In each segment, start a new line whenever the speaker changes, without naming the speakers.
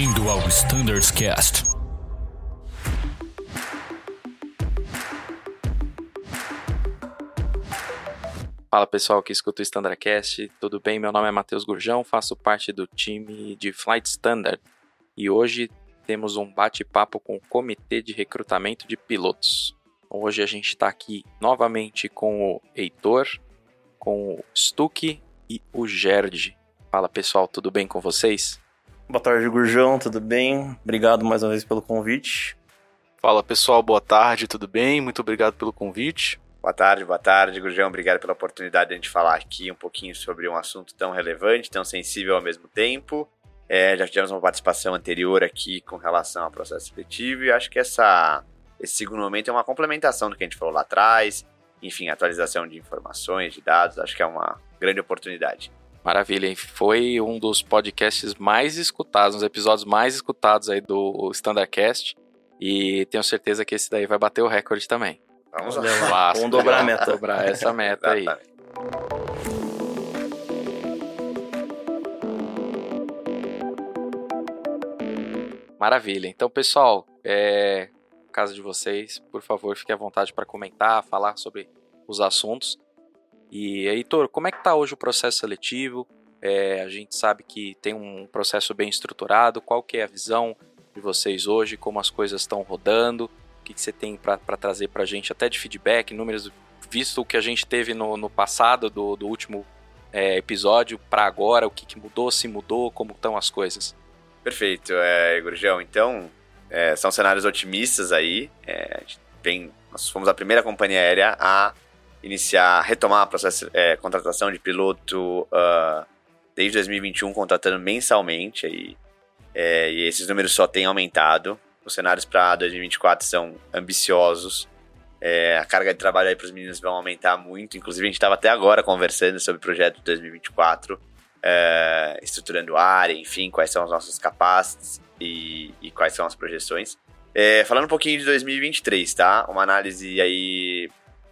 Bem-vindo ao Standards Cast.
Fala pessoal que escuta o Standardcast, tudo bem? Meu nome é Matheus Gurjão, faço parte do time de Flight Standard e hoje temos um bate-papo com o Comitê de Recrutamento de Pilotos. Hoje a gente está aqui novamente com o Heitor, com o Stuck e o Gerd. Fala pessoal, tudo bem com vocês?
Boa tarde, Gurjão, tudo bem? Obrigado mais uma vez pelo convite.
Fala pessoal, boa tarde, tudo bem? Muito obrigado pelo convite.
Boa tarde, boa tarde, Gurjão. Obrigado pela oportunidade de a gente falar aqui um pouquinho sobre um assunto tão relevante, tão sensível ao mesmo tempo. É, já tivemos uma participação anterior aqui com relação ao processo seletivo e acho que essa, esse segundo momento é uma complementação do que a gente falou lá atrás. Enfim, atualização de informações, de dados, acho que é uma grande oportunidade.
Maravilha, hein? Foi um dos podcasts mais escutados, um dos episódios mais escutados aí do Standardcast. E tenho certeza que esse daí vai bater o recorde também.
Vamos lá.
lá. Vamos dobrar a meta.
Dobrar essa meta aí. Maravilha. Então, pessoal, é... casa de vocês, por favor, fique à vontade para comentar, falar sobre os assuntos. E, Heitor, como é que está hoje o processo seletivo? É, a gente sabe que tem um processo bem estruturado. Qual que é a visão de vocês hoje? Como as coisas estão rodando? O que, que você tem para trazer para a gente, até de feedback, números, visto o que a gente teve no, no passado do, do último é, episódio para agora, o que, que, mudou, se mudou, como estão as coisas?
Perfeito, é, Gurjão. Então, é, são cenários otimistas aí. É, tem, nós fomos a primeira companhia aérea a iniciar, retomar o processo é, contratação de piloto uh, desde 2021, contratando mensalmente. Aí, é, e esses números só têm aumentado. Os cenários para 2024 são ambiciosos. É, a carga de trabalho aí para os meninos vão aumentar muito. Inclusive, a gente estava até agora conversando sobre o projeto de 2024, é, estruturando área, enfim, quais são os nossos capacities e, e quais são as projeções. É, falando um pouquinho de 2023, tá? Uma análise aí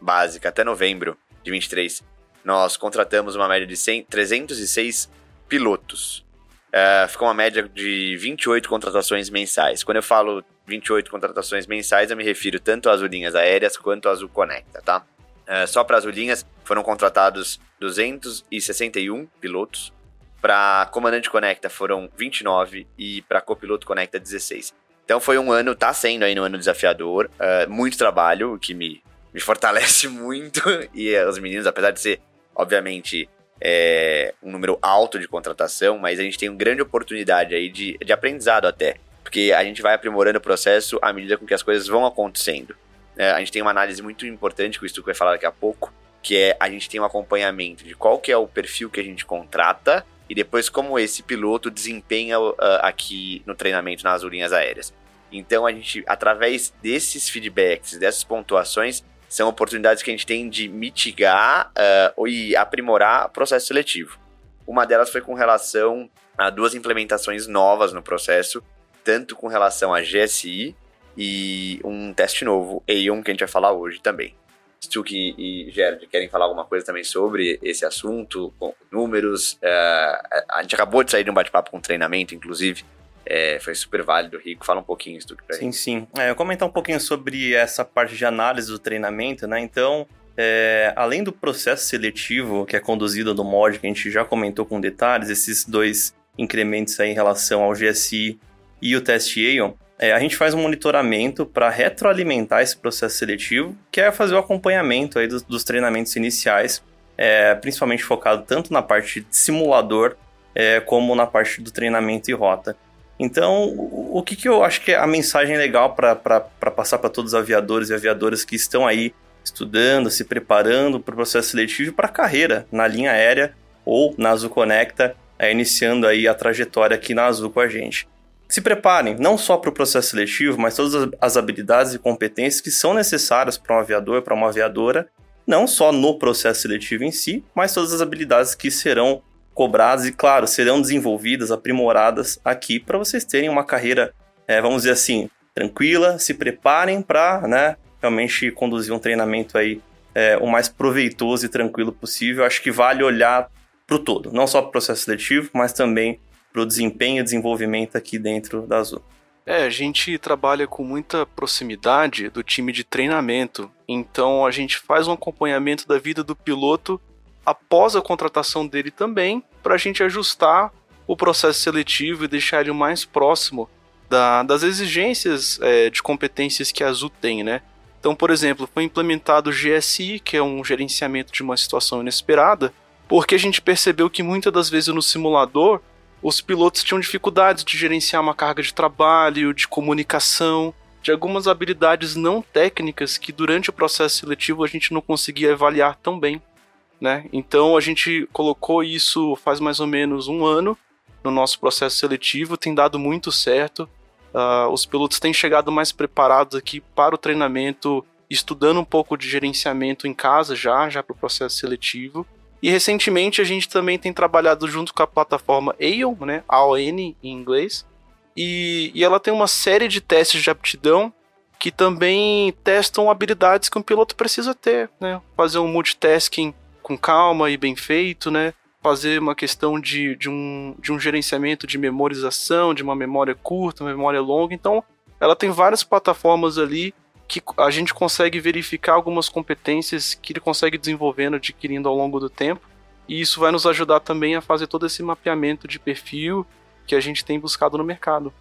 básica até novembro de 23, nós contratamos uma média de 100, 306 pilotos. Uh, ficou uma média de 28 contratações mensais. Quando eu falo 28 contratações mensais, eu me refiro tanto às linhas aéreas quanto às Conecta, tá? Uh, só para as linhas foram contratados 261 pilotos. Para comandante Conecta foram 29 e para copiloto Conecta 16. Então foi um ano, tá sendo aí um ano desafiador, uh, muito trabalho, o que me me fortalece muito. E os meninos, apesar de ser, obviamente, é, um número alto de contratação, mas a gente tem uma grande oportunidade aí de, de aprendizado até. Porque a gente vai aprimorando o processo à medida com que as coisas vão acontecendo. É, a gente tem uma análise muito importante que o Stuco vai falar daqui a pouco, que é a gente tem um acompanhamento de qual que é o perfil que a gente contrata e depois como esse piloto desempenha uh, aqui no treinamento nas linhas aéreas. Então a gente, através desses feedbacks, dessas pontuações, são oportunidades que a gente tem de mitigar uh, e aprimorar o processo seletivo. Uma delas foi com relação a duas implementações novas no processo, tanto com relação a GSI e um teste novo, A1, que a gente vai falar hoje também. Stuck e Gerard querem falar alguma coisa também sobre esse assunto, com números. Uh, a gente acabou de sair de um bate-papo com treinamento, inclusive, é, foi super válido. Rico, fala um pouquinho isso pra
Sim, sim. É, eu comentar um pouquinho sobre essa parte de análise do treinamento, né? Então, é, além do processo seletivo que é conduzido no mod, que a gente já comentou com detalhes, esses dois incrementos aí em relação ao GSI e o teste Aeon, é, a gente faz um monitoramento para retroalimentar esse processo seletivo, que é fazer o acompanhamento aí dos, dos treinamentos iniciais, é, principalmente focado tanto na parte de simulador é, como na parte do treinamento e rota. Então, o que, que eu acho que é a mensagem legal para passar para todos os aviadores e aviadoras que estão aí estudando, se preparando para o processo seletivo e para a carreira na linha aérea ou na Azul Conecta, é, iniciando aí a trajetória aqui na Azul com a gente. Se preparem não só para o processo seletivo, mas todas as habilidades e competências que são necessárias para um aviador, para uma aviadora, não só no processo seletivo em si, mas todas as habilidades que serão cobradas e, claro, serão desenvolvidas, aprimoradas aqui para vocês terem uma carreira, é, vamos dizer assim, tranquila, se preparem para né, realmente conduzir um treinamento aí é, o mais proveitoso e tranquilo possível. Acho que vale olhar para o todo, não só para o processo seletivo, mas também para o desempenho e desenvolvimento aqui dentro da Azul?
É, a gente trabalha com muita proximidade do time de treinamento, então a gente faz um acompanhamento da vida do piloto após a contratação dele também, para a gente ajustar o processo seletivo e deixar ele mais próximo da, das exigências é, de competências que a Azul tem, né? Então, por exemplo, foi implementado o GSI, que é um gerenciamento de uma situação inesperada, porque a gente percebeu que muitas das vezes no simulador os pilotos tinham dificuldades de gerenciar uma carga de trabalho, de comunicação, de algumas habilidades não técnicas que durante o processo seletivo a gente não conseguia avaliar tão bem. Né? Então a gente colocou isso faz mais ou menos um ano no nosso processo seletivo, tem dado muito certo. Uh, os pilotos têm chegado mais preparados aqui para o treinamento, estudando um pouco de gerenciamento em casa já, já para o processo seletivo. E recentemente a gente também tem trabalhado junto com a plataforma AON, né? AON em inglês. E, e ela tem uma série de testes de aptidão que também testam habilidades que um piloto precisa ter, né? Fazer um multitasking com calma e bem feito, né? Fazer uma questão de, de, um, de um gerenciamento de memorização, de uma memória curta, uma memória longa. Então, ela tem várias plataformas ali que a gente consegue verificar algumas competências que ele consegue desenvolvendo, adquirindo ao longo do tempo. E isso vai nos ajudar também a fazer todo esse mapeamento de perfil que a gente tem buscado no mercado.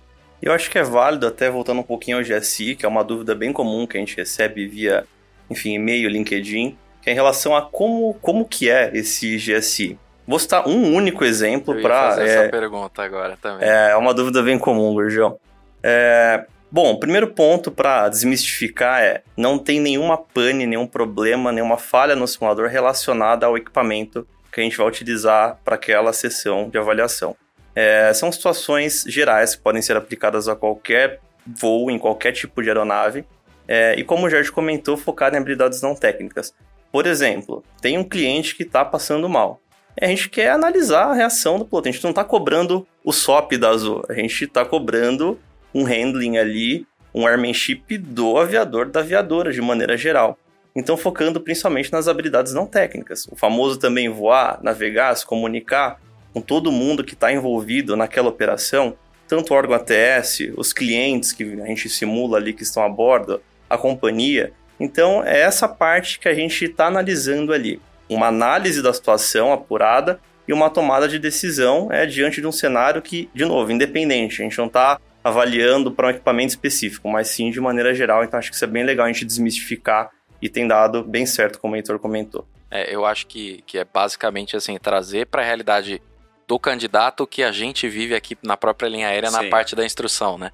Eu acho que é válido, até voltando um pouquinho ao GSI, que é uma dúvida bem comum que a gente recebe via, enfim, e-mail, LinkedIn, que é em relação a como, como que é esse GSI. Vou citar um único exemplo para.
fazer é, essa pergunta agora também.
É, é uma dúvida bem comum, Gurgel. É, Bom, o primeiro ponto para desmistificar é: não tem nenhuma pane, nenhum problema, nenhuma falha no simulador relacionada ao equipamento que a gente vai utilizar para aquela sessão de avaliação. É, são situações gerais que podem ser aplicadas a qualquer voo, em qualquer tipo de aeronave, é, e como o Jorge comentou, focar em habilidades não técnicas. Por exemplo, tem um cliente que está passando mal. A gente quer analisar a reação do piloto. A gente não está cobrando o SOP da Azul, a gente está cobrando um handling ali, um airmanship do aviador, da aviadora, de maneira geral. Então, focando principalmente nas habilidades não técnicas. O famoso também voar, navegar, se comunicar com todo mundo que está envolvido naquela operação, tanto o órgão ATS, os clientes que a gente simula ali que estão a bordo, a companhia. Então, é essa parte que a gente está analisando ali. Uma análise da situação apurada e uma tomada de decisão é diante de um cenário que, de novo, independente. A gente não está avaliando para um equipamento específico, mas sim de maneira geral. Então acho que isso é bem legal a gente desmistificar e tem dado bem certo, como o Heitor comentou.
É, eu acho que, que é basicamente assim, trazer para a realidade do candidato o que a gente vive aqui na própria linha aérea sim. na parte da instrução, né?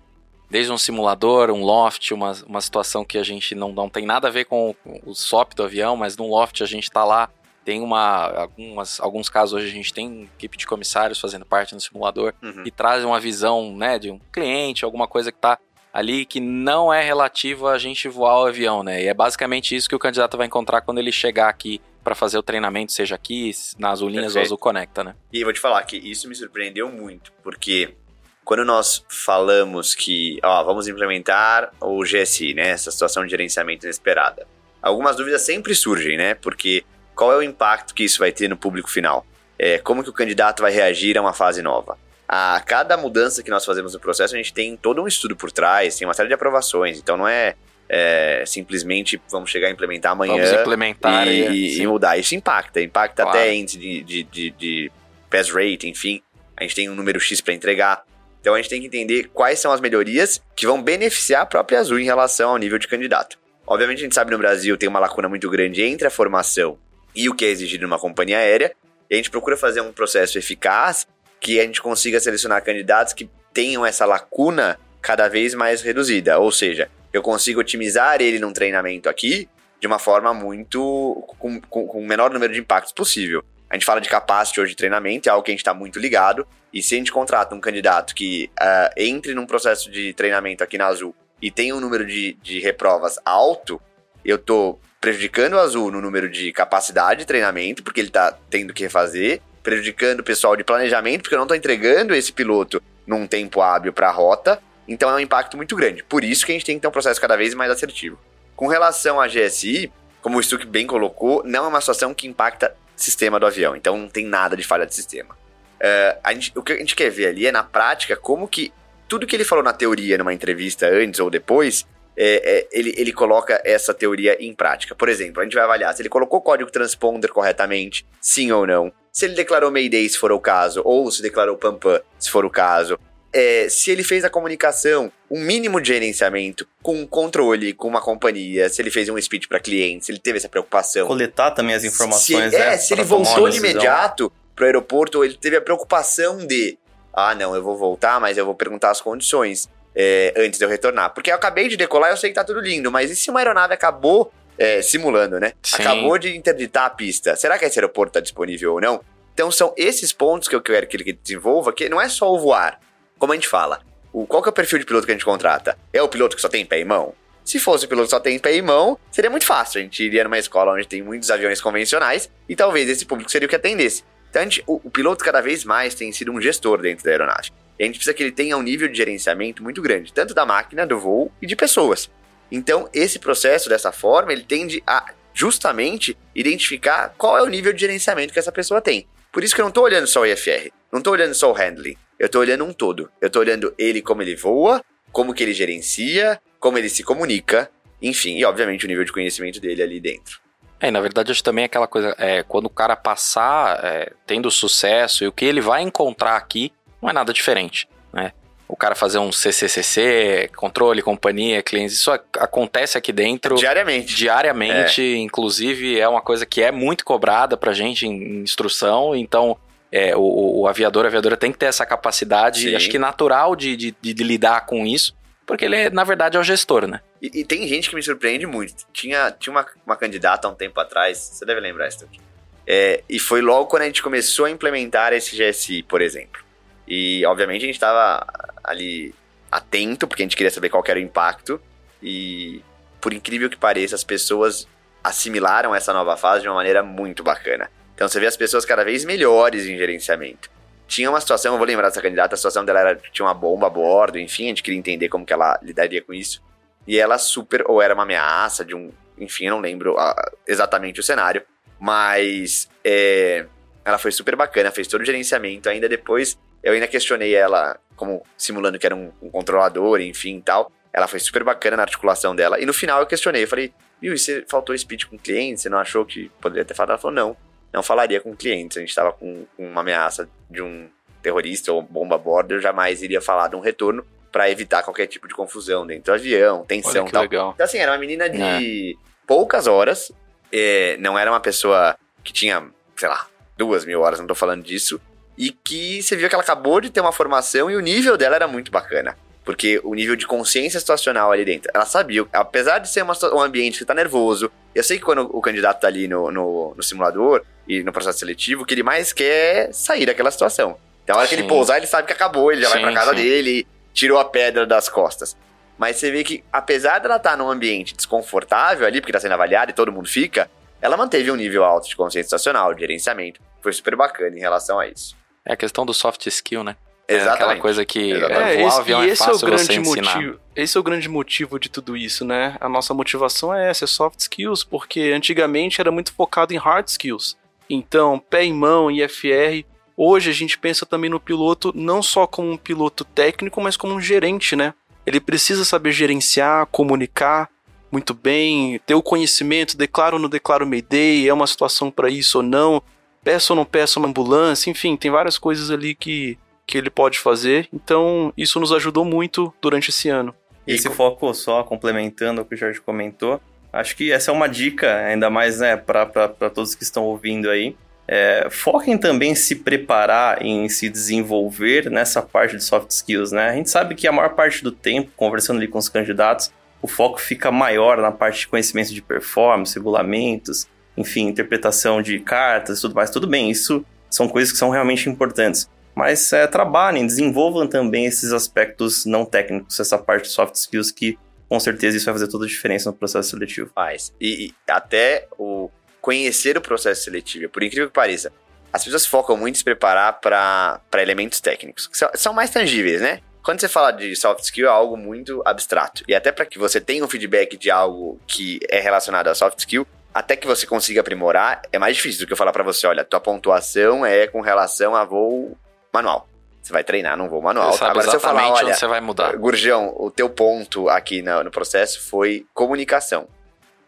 Desde um simulador, um loft, uma, uma situação que a gente não, não tem nada a ver com o SOP do avião, mas no loft a gente está lá tem uma. Algumas, alguns casos hoje a gente tem equipe de comissários fazendo parte no simulador uhum. e trazem uma visão né, de um cliente, alguma coisa que está ali que não é relativo a gente voar o avião, né? E é basicamente isso que o candidato vai encontrar quando ele chegar aqui para fazer o treinamento, seja aqui, nas Azulinhas ou Azul Conecta, né?
E vou te falar que isso me surpreendeu muito, porque quando nós falamos que, ó, vamos implementar o GSI, né, essa situação de gerenciamento inesperada, algumas dúvidas sempre surgem, né? Porque qual é o impacto que isso vai ter no público final? É, como que o candidato vai reagir a uma fase nova? A cada mudança que nós fazemos no processo, a gente tem todo um estudo por trás, tem uma série de aprovações, então não é, é simplesmente vamos chegar a implementar amanhã
vamos implementar
e, e, e mudar. Isso impacta, impacta claro. até índice de, de, de, de pass rate, enfim, a gente tem um número X para entregar. Então a gente tem que entender quais são as melhorias que vão beneficiar a própria Azul em relação ao nível de candidato. Obviamente a gente sabe no Brasil tem uma lacuna muito grande entre a formação e o que é exigido numa companhia aérea. E a gente procura fazer um processo eficaz que a gente consiga selecionar candidatos que tenham essa lacuna cada vez mais reduzida. Ou seja, eu consigo otimizar ele num treinamento aqui de uma forma muito. com, com, com o menor número de impactos possível. A gente fala de capacity hoje de treinamento, é algo que a gente está muito ligado. E se a gente contrata um candidato que uh, entre num processo de treinamento aqui na Azul e tem um número de, de reprovas alto, eu tô prejudicando o Azul no número de capacidade de treinamento, porque ele tá tendo que refazer, prejudicando o pessoal de planejamento, porque eu não tô entregando esse piloto num tempo hábil para a rota, então é um impacto muito grande. Por isso que a gente tem que ter um processo cada vez mais assertivo. Com relação à GSI, como o Stuck bem colocou, não é uma situação que impacta sistema do avião, então não tem nada de falha de sistema. Uh, a gente, o que a gente quer ver ali é, na prática, como que tudo que ele falou na teoria, numa entrevista antes ou depois, é, é, ele, ele coloca essa teoria em prática. Por exemplo, a gente vai avaliar se ele colocou o código transponder corretamente, sim ou não. Se ele declarou Mayday, se for o caso, ou se declarou Pampan, se for o caso. É, se ele fez a comunicação, um mínimo de gerenciamento com um controle, com uma companhia, se ele fez um speech para clientes, se ele teve essa preocupação.
Coletar também as informações,
se,
né?
É, se ele voltou de imediato pro aeroporto, ele teve a preocupação de, ah, não, eu vou voltar, mas eu vou perguntar as condições é, antes de eu retornar. Porque eu acabei de decolar e eu sei que tá tudo lindo, mas e se uma aeronave acabou é, simulando, né?
Sim.
Acabou de interditar a pista. Será que esse aeroporto está disponível ou não? Então são esses pontos que eu quero que ele desenvolva, que não é só o voar. Como a gente fala, o, qual que é o perfil de piloto que a gente contrata? É o piloto que só tem pé e mão? Se fosse o piloto que só tem pé e mão, seria muito fácil. A gente iria numa escola onde tem muitos aviões convencionais e talvez esse público seria o que atendesse. Então, gente, o, o, piloto cada vez mais tem sido um gestor dentro da aeronave. E a gente precisa que ele tenha um nível de gerenciamento muito grande, tanto da máquina, do voo e de pessoas. Então, esse processo, dessa forma, ele tende a justamente identificar qual é o nível de gerenciamento que essa pessoa tem. Por isso que eu não estou olhando só o IFR, não estou olhando só o handling, eu estou olhando um todo. Eu estou olhando ele como ele voa, como que ele gerencia, como ele se comunica, enfim, e obviamente o nível de conhecimento dele ali dentro.
É, na verdade, acho também aquela coisa, é, quando o cara passar é, tendo sucesso e o que ele vai encontrar aqui não é nada diferente, né? O cara fazer um CCCC, controle, companhia, clientes, isso acontece aqui dentro.
Diariamente.
Diariamente, é. inclusive é uma coisa que é muito cobrada pra gente em instrução, então é, o, o, aviador, a aviadora tem que ter essa capacidade, Sim. acho que natural de, de, de, lidar com isso, porque ele, na verdade, é o gestor, né?
E, e tem gente que me surpreende muito. Tinha, tinha uma, uma candidata há um tempo atrás, você deve lembrar, Stuck. É, e foi logo quando a gente começou a implementar esse GSI, por exemplo. E, obviamente, a gente estava ali atento, porque a gente queria saber qual era o impacto. E, por incrível que pareça, as pessoas assimilaram essa nova fase de uma maneira muito bacana. Então, você vê as pessoas cada vez melhores em gerenciamento. Tinha uma situação, eu vou lembrar dessa candidata, a situação dela era tinha uma bomba a bordo, enfim, a gente queria entender como que ela lidaria com isso. E ela super, ou era uma ameaça de um, enfim, eu não lembro uh, exatamente o cenário, mas é, ela foi super bacana, fez todo o gerenciamento. Ainda depois eu ainda questionei ela, como simulando que era um, um controlador, enfim tal. Ela foi super bacana na articulação dela. E no final eu questionei, eu falei, viu, e você faltou speech com o cliente? Você não achou que poderia ter falado? Ela falou, não, não falaria com clientes. A gente estava com, com uma ameaça de um terrorista ou bomba a bordo, eu jamais iria falar de um retorno para evitar qualquer tipo de confusão dentro do avião, tensão e tal.
Legal.
Então, assim, era uma menina de é. poucas horas, é, não era uma pessoa que tinha, sei lá, duas mil horas, não tô falando disso, e que você viu que ela acabou de ter uma formação e o nível dela era muito bacana. Porque o nível de consciência situacional ali dentro, ela sabia, apesar de ser uma, um ambiente que tá nervoso, eu sei que quando o candidato tá ali no, no, no simulador e no processo seletivo, o que ele mais quer é sair daquela situação. Então, a hora sim. que ele pousar, ele sabe que acabou, ele já sim, vai pra casa sim. dele, tirou a pedra das costas. Mas você vê que, apesar dela estar tá num ambiente desconfortável ali, porque tá sendo avaliada e todo mundo fica, ela manteve um nível alto de consciência situacional, de gerenciamento. Foi super bacana em relação a isso.
É a questão do soft skill, né?
Exatamente. É
aquela coisa que
é, esse, avião e esse é, é o grande motivo. Esse é o grande motivo de tudo isso, né? A nossa motivação é essa, é soft skills, porque antigamente era muito focado em hard skills. Então, pé em mão, IFR. Hoje a gente pensa também no piloto não só como um piloto técnico, mas como um gerente, né? Ele precisa saber gerenciar, comunicar muito bem, ter o conhecimento, declaro ou não declaro Mayday, é uma situação para isso ou não, peça ou não peça uma ambulância, enfim, tem várias coisas ali que, que ele pode fazer. Então, isso nos ajudou muito durante esse ano.
E esse foco só, complementando o que o Jorge comentou, acho que essa é uma dica, ainda mais né, para todos que estão ouvindo aí. É, foquem também em se preparar, em se desenvolver nessa parte de soft skills, né? A gente sabe que a maior parte do tempo, conversando ali com os candidatos, o foco fica maior na parte de conhecimento de performance, regulamentos, enfim, interpretação de cartas tudo mais, tudo bem, isso são coisas que são realmente importantes. Mas é, trabalhem, desenvolvam também esses aspectos não técnicos, essa parte de soft skills que com certeza isso vai fazer toda a diferença no processo seletivo.
Faz. E, e até o conhecer o processo seletivo, por incrível que pareça, as pessoas focam muito em se preparar para elementos técnicos, que são, são mais tangíveis, né? Quando você fala de soft skill, é algo muito abstrato. E até para que você tenha um feedback de algo que é relacionado a soft skill, até que você consiga aprimorar, é mais difícil do que eu falar para você, olha, tua pontuação é com relação a voo manual. Você vai treinar num voo manual.
Você sabe
Agora,
exatamente
falar, olha,
onde você vai mudar.
Gurjão, o teu ponto aqui no, no processo foi comunicação.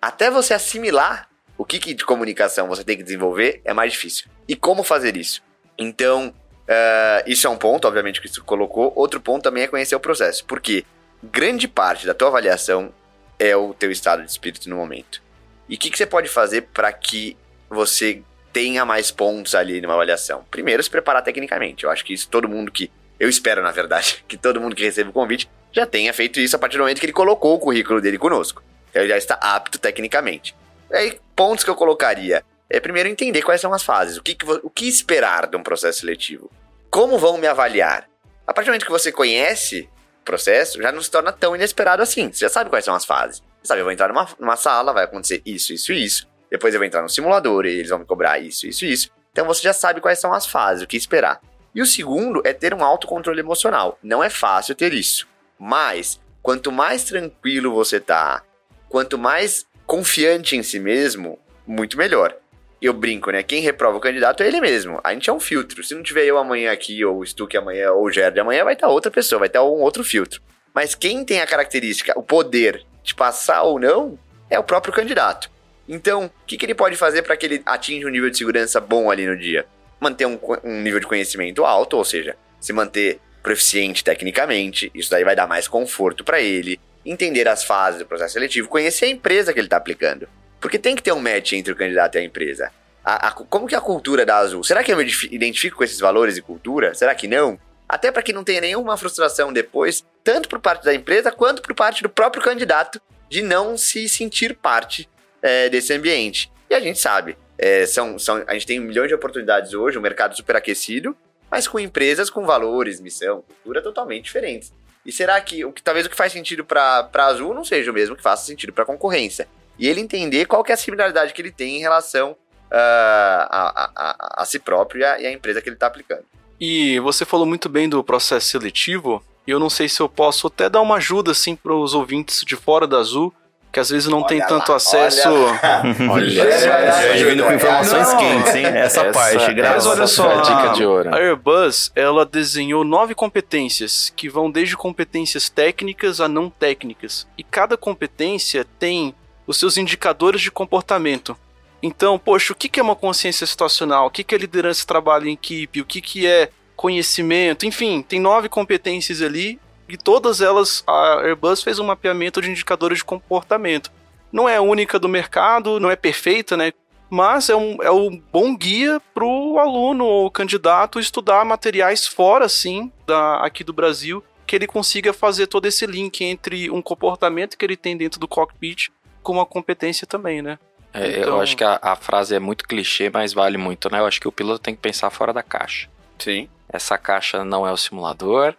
Até você assimilar o que, que de comunicação você tem que desenvolver é mais difícil. E como fazer isso? Então, eh, isso é um ponto, obviamente, que você colocou. Outro ponto também é conhecer o processo. Porque grande parte da tua avaliação é o teu estado de espírito no momento. E o que, que você pode fazer para que você tenha mais pontos ali numa avaliação? Primeiro, se preparar tecnicamente. Eu acho que isso todo mundo que. Eu espero, na verdade, que todo mundo que recebe o convite já tenha feito isso a partir do momento que ele colocou o currículo dele conosco. Então ele já está apto tecnicamente. E aí, pontos que eu colocaria. É primeiro entender quais são as fases. O que, que o que esperar de um processo seletivo? Como vão me avaliar? A partir do momento que você conhece o processo, já não se torna tão inesperado assim. Você já sabe quais são as fases. Você sabe, eu vou entrar numa, numa sala, vai acontecer isso, isso e isso. Depois eu vou entrar no simulador e eles vão me cobrar isso, isso isso. Então você já sabe quais são as fases, o que esperar. E o segundo é ter um autocontrole emocional. Não é fácil ter isso. Mas, quanto mais tranquilo você tá, quanto mais confiante em si mesmo, muito melhor. Eu brinco, né? Quem reprova o candidato é ele mesmo. A gente é um filtro. Se não tiver eu amanhã aqui, ou o Stuck amanhã, ou o Gerd amanhã, vai estar outra pessoa, vai estar um outro filtro. Mas quem tem a característica, o poder de passar ou não, é o próprio candidato. Então, o que, que ele pode fazer para que ele atinja um nível de segurança bom ali no dia? Manter um, um nível de conhecimento alto, ou seja, se manter proficiente tecnicamente, isso daí vai dar mais conforto para ele, entender as fases do processo seletivo, conhecer a empresa que ele está aplicando. Porque tem que ter um match entre o candidato e a empresa. A- a- como que é a cultura da Azul? Será que eu me identifico com esses valores e cultura? Será que não? Até para que não tenha nenhuma frustração depois, tanto por parte da empresa quanto por parte do próprio candidato, de não se sentir parte é, desse ambiente. E a gente sabe, é, são, são, a gente tem milhões de oportunidades hoje, um mercado super aquecido, mas com empresas com valores, missão, cultura totalmente diferentes. E será que o que talvez o que faz sentido para Azul não seja o mesmo que faça sentido para concorrência? E ele entender qual que é a similaridade que ele tem em relação ah, a, a, a, a si próprio e a, e a empresa que ele está aplicando.
E você falou muito bem do processo seletivo, e eu não sei se eu posso até dar uma ajuda assim para os ouvintes de fora da Azul, que às vezes não tem
Olha
tanto
lá,
acesso.
Olha
Hoje vindo com informações
Não,
quentes, hein? Essa, parte, graças
olha
essa
só,
a dica de ouro.
A Airbus, ela desenhou nove competências, que vão desde competências técnicas a não técnicas. E cada competência tem os seus indicadores de comportamento. Então, poxa, o que é uma consciência situacional? O que é liderança e trabalho em equipe? O que que é conhecimento? Enfim, tem nove competências ali e todas elas a Airbus fez um mapeamento de indicadores de comportamento. Não é a única do mercado, não é perfeita, né? Mas é um, é um bom guia para o aluno ou candidato estudar materiais fora, sim, da, aqui do Brasil, que ele consiga fazer todo esse link entre um comportamento que ele tem dentro do cockpit com uma competência também, né?
É,
Então-
Eu acho que a, a frase é muito clichê, mas vale muito, né? Eu acho que o piloto tem que pensar fora da caixa.
Sim.
Essa caixa não é o simulador,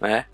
né?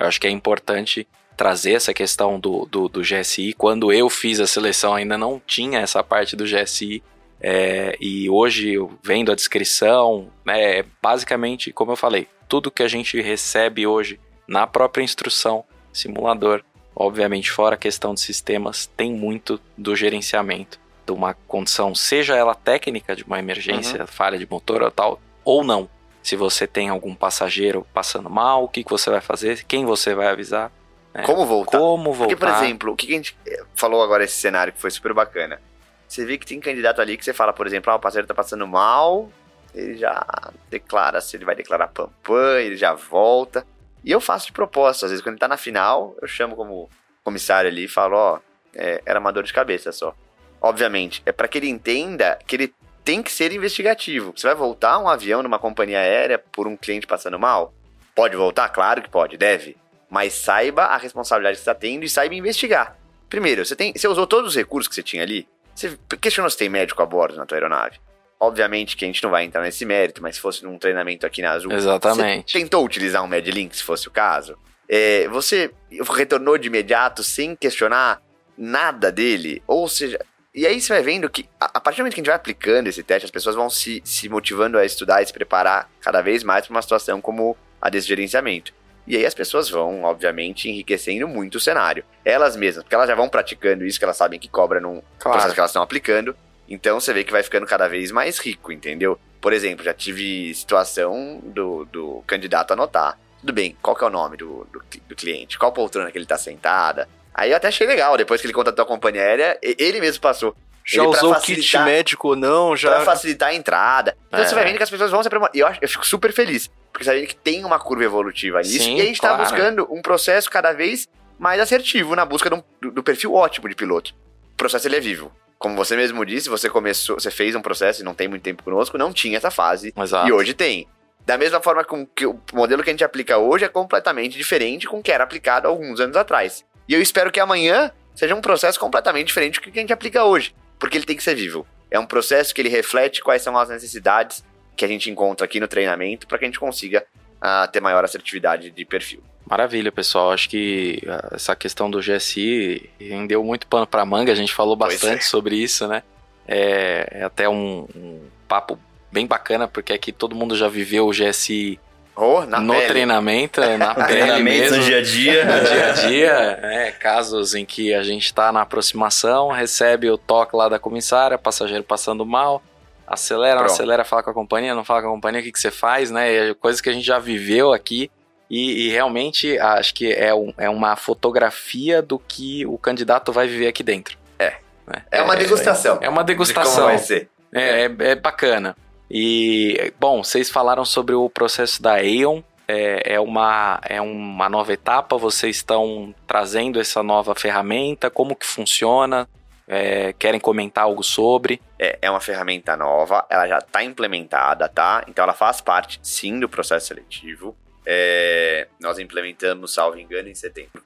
Eu acho que é importante trazer essa questão do, do, do GSI. Quando eu fiz a seleção, ainda não tinha essa parte do GSI. é, e hoje, vendo a descrição, né, é basicamente, como eu falei, tudo que a gente recebe hoje na própria instrução, simulador, obviamente, fora a questão de sistemas, tem muito do gerenciamento de uma condição, seja ela técnica de uma emergência, falha de motor ou tal, ou não. Se você tem algum passageiro passando mal, o que, que você vai fazer, quem você vai avisar, É.
Como voltar?
como voltar.
Porque, por exemplo, o que a gente falou agora, esse cenário que foi super bacana. Você vê que tem candidato ali que você fala, por exemplo, ah, o passageiro tá passando mal, ele já declara se ele vai declarar pampam, ele já volta. E eu faço de propósito, às vezes quando ele tá na final, eu chamo como comissário ali e falo, ó, é, era uma dor de cabeça só. Obviamente, é para que ele entenda que ele tem que ser investigativo. Você vai voltar um avião numa companhia aérea por um cliente passando mal? Pode voltar? Claro que pode, deve. Mas saiba a responsabilidade que você está tendo e saiba investigar. Primeiro, você, tem, você usou todos os recursos que você tinha ali? Você questionou se tem médico a bordo na tua aeronave? Obviamente que a gente não vai entrar nesse mérito, mas se fosse num treinamento aqui na Azul,
Exatamente.
você tentou utilizar um Medlink, se fosse o caso? É, você retornou de imediato sem questionar nada dele? Ou seja, e aí você vai vendo que, a, a partir do momento que a gente vai aplicando esse teste, as pessoas vão se, se motivando a estudar e se preparar cada vez mais para uma situação como a desse gerenciamento. E aí as pessoas vão, obviamente, enriquecendo muito o cenário. Elas mesmas, porque elas já vão praticando isso que elas sabem que cobra num
Claro.
processo que elas estão aplicando. Então você vê que vai ficando cada vez mais rico, entendeu? Por exemplo, já tive situação do, do candidato anotar. Tudo bem, qual que é o nome do, do, do cliente? Qual poltrona que ele tá sentada? Aí eu até achei legal, depois que ele contratou a companhia aérea, ele mesmo passou.
Já
Ele,
usou o kit médico ou não, já.
Pra facilitar a entrada. Então
É.
você vai vendo que as pessoas vão se aprimorar. E eu, eu fico super feliz. Porque você vai vendo que tem uma curva evolutiva nisso.
Sim,
e a gente
claro.
tá buscando um processo cada vez mais assertivo na busca um- do, do perfil ótimo de piloto. O processo ele é vivo. Como você mesmo disse, você começou, você fez um processo e não tem muito tempo conosco, não tinha essa fase.
Exato.
E hoje tem. Da mesma forma com que o modelo que a gente aplica hoje é completamente diferente com o que era aplicado alguns anos atrás. E eu espero que amanhã seja um processo completamente diferente do que a gente aplica hoje, porque ele tem que ser vivo. É um processo que ele reflete quais são as necessidades que a gente encontra aqui no treinamento para que a gente consiga ah, ter maior assertividade de perfil.
Maravilha, pessoal. Acho que ah, essa questão do GSI rendeu muito pano pra manga. A gente falou bastante
é.
sobre isso, né? É, é até um, um papo bem bacana, porque aqui todo mundo já viveu o GSI
Oh,
no
pele.
treinamento, na pele mesmo.
no dia a dia.
no dia a dia, né, casos em que a gente está na aproximação, recebe o toque lá da comissária, passageiro passando mal, acelera,
Pronto.
acelera, fala com a companhia, não fala com a companhia, o que, que você faz, né? É Coisas que a gente já viveu aqui e, e realmente acho que é, um- é uma fotografia do que o candidato vai viver aqui dentro.
É.
Né?
É uma degustação.
É uma
de como
degustação.
vai ser.
É, é, é bacana. E, bom, vocês falaram sobre o processo da Aeon. É, é, uma, é uma nova etapa, vocês estão trazendo essa nova ferramenta, como que funciona? É, querem comentar algo sobre?
É, é uma ferramenta nova, ela já está implementada, tá? Então ela faz parte, sim, do processo seletivo. É, nós implementamos, salvo engano, em setembro.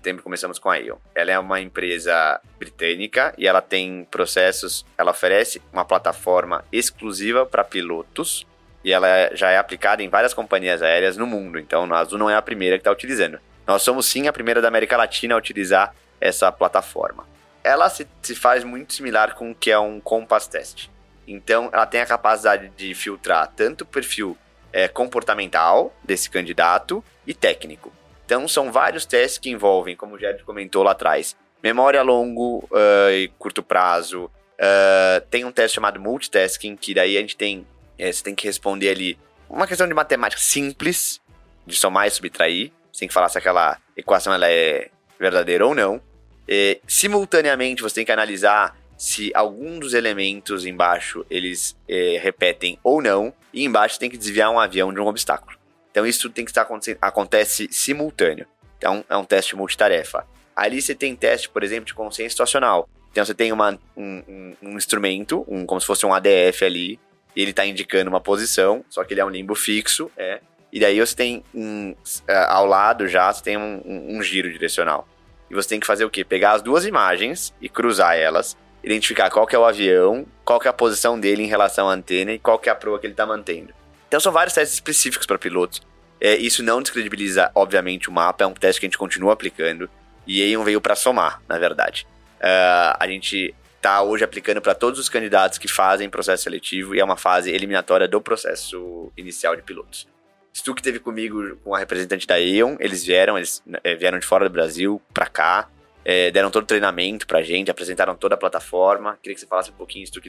Em setembro começamos com a Ion. Ela é uma empresa britânica e ela tem processos, ela oferece uma plataforma exclusiva para pilotos e ela é- já é aplicada em várias companhias aéreas no mundo. Então a Azul não é a primeira que está utilizando. Nós somos sim a primeira da América Latina a utilizar essa plataforma ela se, se faz muito similar com o que é um Compass Test. Então, ela tem a capacidade de filtrar tanto o perfil eh, comportamental desse candidato e técnico. Então, são vários testes que envolvem, como o Gerd comentou lá atrás, memória a longo ah, e curto prazo. ah, tem um teste chamado multitasking, que daí a gente tem, eh, você tem que responder ali uma questão de matemática simples, de somar e subtrair. Você tem que falar se aquela equação ela é verdadeira ou não. É, simultaneamente você tem que analisar se algum dos elementos embaixo eles é, repetem ou não, e embaixo tem que desviar um avião de um obstáculo. Então isso tem que estar acontecendo, acontece simultâneo. Então é um teste multitarefa. Ali você tem teste, por exemplo, de consciência situacional. Então você tem uma, um, um- um instrumento, um, como se fosse um ADF ali, e ele está indicando uma posição, só que ele é um limbo fixo, é. E daí você tem um, ah, ao lado já, você tem um giro direcional. E você tem que fazer o quê? Pegar as duas imagens e cruzar elas, identificar qual que é o avião, qual que é a posição dele em relação à antena e qual que é a proa que ele está mantendo. Então são vários testes específicos para pilotos. É, isso não descredibiliza, obviamente, o mapa, é um teste que a gente continua aplicando. E Aeon veio para somar, na verdade. Ah, a gente está hoje aplicando para todos os candidatos que fazem processo seletivo e é uma fase eliminatória do processo inicial de pilotos. Stu que teve comigo com a representante da Aeon, eles vieram, eles eh, vieram de fora do Brasil pra cá, eh, deram todo o treinamento pra gente, apresentaram toda a plataforma. Queria que você falasse um pouquinho, Stu,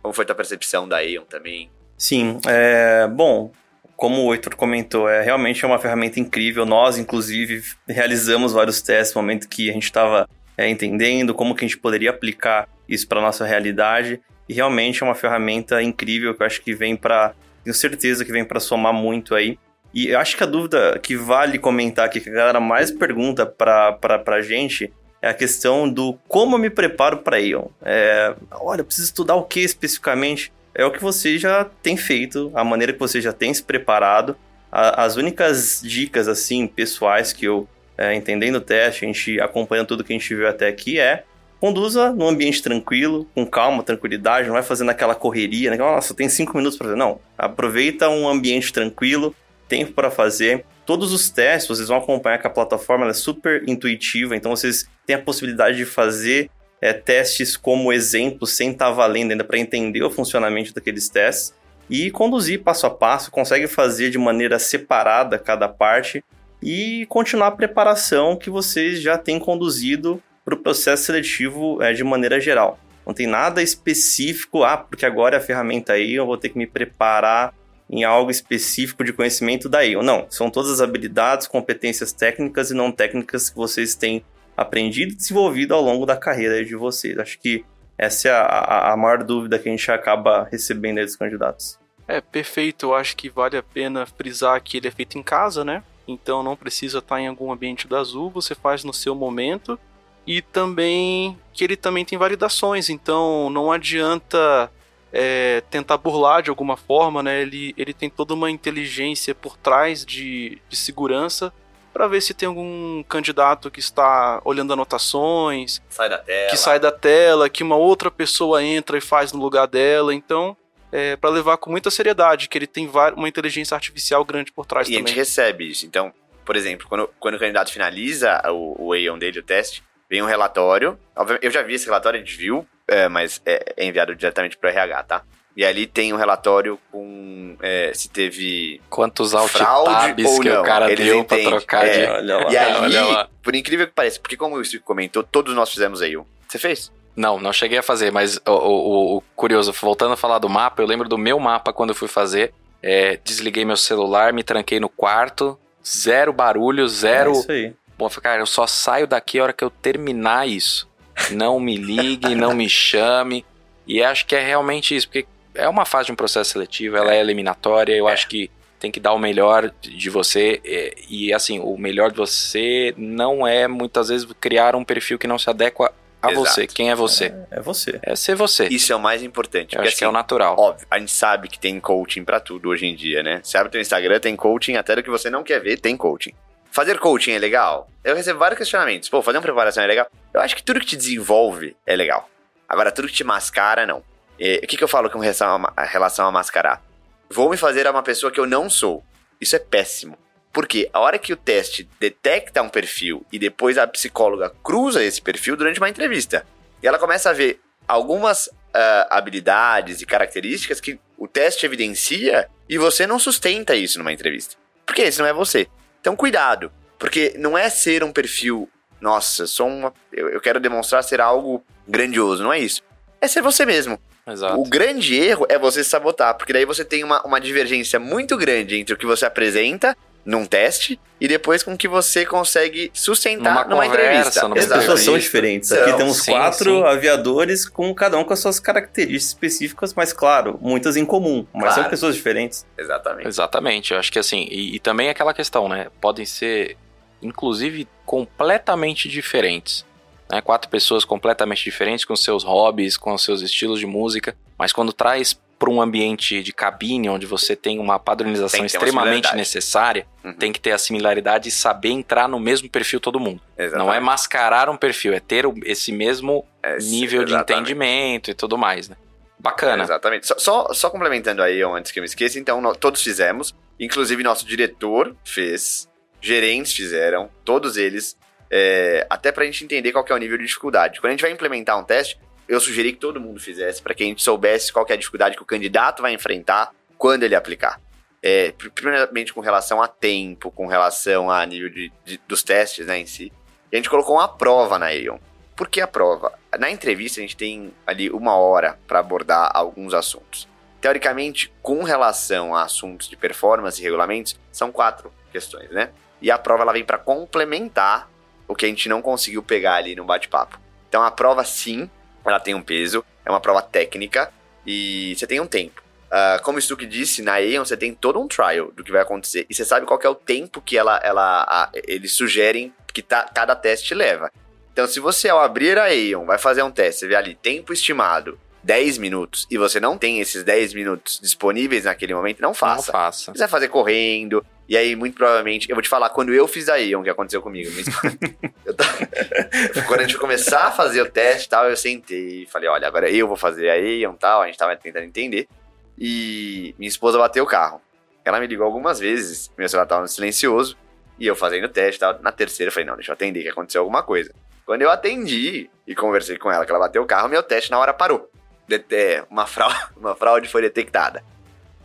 como foi a tua percepção da Aeon também.
Sim, é, bom, como o Heitor comentou, é realmente é uma ferramenta incrível. Nós, inclusive, realizamos vários testes no momento que a gente estava entendendo como que a gente poderia aplicar isso para nossa realidade. E realmente é uma ferramenta incrível que eu acho que vem para, tenho certeza que vem para somar muito aí. E eu acho que a dúvida que vale comentar aqui, que a galera mais pergunta para a gente, é a questão do como eu me preparo para Aeon. É, olha, eu preciso estudar o que especificamente? É o que você já tem feito, a maneira que você já tem se preparado. A- as únicas dicas, assim, pessoais que eu, é, entendendo o teste, a gente acompanhando tudo que a gente viu até aqui, é conduza num ambiente tranquilo, com calma, tranquilidade, não vai fazendo aquela correria, né? Nossa, tem cinco minutos para fazer. Não, aproveita um ambiente tranquilo, tempo para fazer. Todos os testes, vocês vão acompanhar que a plataforma é super intuitiva, então vocês têm a possibilidade de fazer é, testes como exemplo, sem estar valendo ainda para entender o funcionamento daqueles testes e conduzir passo a passo, consegue fazer de maneira separada cada parte e continuar a preparação que vocês já têm conduzido para o processo seletivo é, de maneira geral. Não tem nada específico, ah, porque agora é a ferramenta aí, eu vou ter que me preparar em algo específico de conhecimento da ION. Não, são todas as habilidades, competências técnicas e não técnicas que vocês têm aprendido e desenvolvido ao longo da carreira de vocês. Acho que essa é a, a maior dúvida que a gente acaba recebendo aí dos candidatos.
É, perfeito. Eu acho que vale a pena frisar que ele é feito em casa, né? Então não precisa estar em algum ambiente da Azul, você faz no seu momento. E também que ele também tem validações, então não adianta é, tentar burlar de alguma forma, né? Ele, ele tem toda uma inteligência por trás de, de segurança para ver se tem algum candidato que está olhando anotações,
sai da tela,
que sai da tela, que uma outra pessoa entra e faz no lugar dela. Então, é, para levar com muita seriedade, que ele tem uma inteligência artificial grande por trás
e
também.
E a gente recebe isso. Então, por exemplo, quando, quando o candidato finaliza o, o Aeon dele, o teste, vem um relatório. Eu já vi esse relatório, a gente viu, é, mas é, é enviado diretamente para o RH, tá? E ali tem um relatório com é, se teve.
Quantos alt-tabs que não. o cara Eles deu para trocar
é, de. Olha lá, e ali, por incrível que pareça, porque como o Steve comentou, todos nós fizemos aí. Você fez?
Não, não cheguei a fazer, mas o, o, o, curioso, voltando a falar do mapa, eu lembro do meu mapa quando eu fui fazer. É, desliguei meu celular, me tranquei no quarto, zero barulho, zero. É
isso aí.
Bom, cara, eu só saio daqui a hora que eu terminar isso. Não me ligue, não me chame. E acho que é realmente isso, porque é uma fase de um processo seletivo, ela é eliminatória, eu é. acho que tem que dar o melhor de você e, assim, o melhor de você não é muitas vezes criar um perfil que não se adequa a Exato. você. Quem é você?
É, é, você.
É ser você.
Isso é o mais importante.
Eu porque, acho assim, que é o assim, natural.
Óbvio, a gente sabe que tem coaching para tudo hoje em dia, né? Você abre teu Instagram, tem coaching, até do que você não quer ver, tem coaching. Fazer coaching é legal? Eu recebo vários questionamentos. Pô, fazer uma preparação é legal? Eu acho que tudo que te desenvolve é legal. Agora, tudo que te mascara, não. E, o que, que eu falo com relação a, relação a mascarar? Vou me fazer a uma pessoa que eu não sou. Isso é péssimo. Porque a hora que o teste detecta um perfil e depois a psicóloga cruza esse perfil durante uma entrevista, e ela começa a ver algumas uh, habilidades e características que o teste evidencia e você não sustenta isso numa entrevista. Porque esse não é você. Então, cuidado. Porque não é ser um perfil, nossa, sou uma, eu, eu quero demonstrar ser algo grandioso. Não é isso. É ser você mesmo.
Exato.
O grande erro é você sabotar, porque daí você tem uma, uma divergência muito grande entre o que você apresenta num teste e depois com que você consegue sustentar numa, numa conversa, entrevista.
Numa As pessoas são diferentes. Aqui temos sim, quatro sim. aviadores com cada um com as suas características específicas, mas claro, muitas em comum, mas claro. são pessoas diferentes.
Exatamente.
Exatamente. Eu acho que assim, e, e também aquela questão, né? Podem ser inclusive completamente diferentes. Né? Quatro pessoas completamente diferentes, com seus hobbies, com seus estilos de música, mas quando traz para um ambiente de cabine, onde você tem uma padronização tem extremamente necessária, uhum. tem que ter a similaridade e saber entrar no mesmo perfil todo mundo. Exatamente. Não é mascarar um perfil, é ter esse mesmo é, nível de entendimento e tudo mais, né? Bacana.
É, exatamente. Só, só, só, complementando aí, antes que eu me esqueça, então, nós, todos fizemos, inclusive nosso diretor fez, gerentes fizeram, todos eles, é, até pra gente entender qual é o nível de dificuldade. Quando a gente vai implementar um teste, eu sugeri que todo mundo fizesse, para que a gente soubesse qual é a dificuldade que o candidato vai enfrentar quando ele aplicar. É, primeiramente com relação a tempo, com relação a nível de, de, dos testes né, em si. E a gente colocou uma prova na Aeon. Por que a prova? Na entrevista a gente tem ali uma hora para abordar alguns assuntos. Teoricamente, com relação a assuntos de performance e regulamentos, são quatro questões, né? E a prova ela vem para complementar o que a gente não conseguiu pegar ali no bate-papo. Então a prova sim ela tem um peso, é uma prova técnica e você tem um tempo. Uh, como o Stuck disse, na Aeon você tem todo um trial do que vai acontecer. E você sabe qual é o tempo que ela, ela, a, eles sugerem que tá, cada teste leva. Então, se você ao abrir a Aeon vai fazer um teste, você vê ali tempo estimado 10 minutos e você não tem esses 10 minutos disponíveis naquele momento, não faça.
Não faça.
Você vai fazer correndo, e aí, muito provavelmente, eu vou te falar, quando eu fiz a Ion, que aconteceu comigo. quando a gente começar a fazer o teste e tal, eu sentei e falei, olha, agora eu vou fazer a Ion e tal. A gente tava tentando entender. E minha esposa bateu o carro. Ela me ligou algumas vezes, meu celular tava no silencioso, e eu fazendo o teste e tal. Na terceira, eu falei, não, deixa eu atender, que aconteceu alguma coisa. Quando eu atendi e conversei com ela, que ela bateu o carro, meu teste na hora parou. Uma fraude, uma fraude foi detectada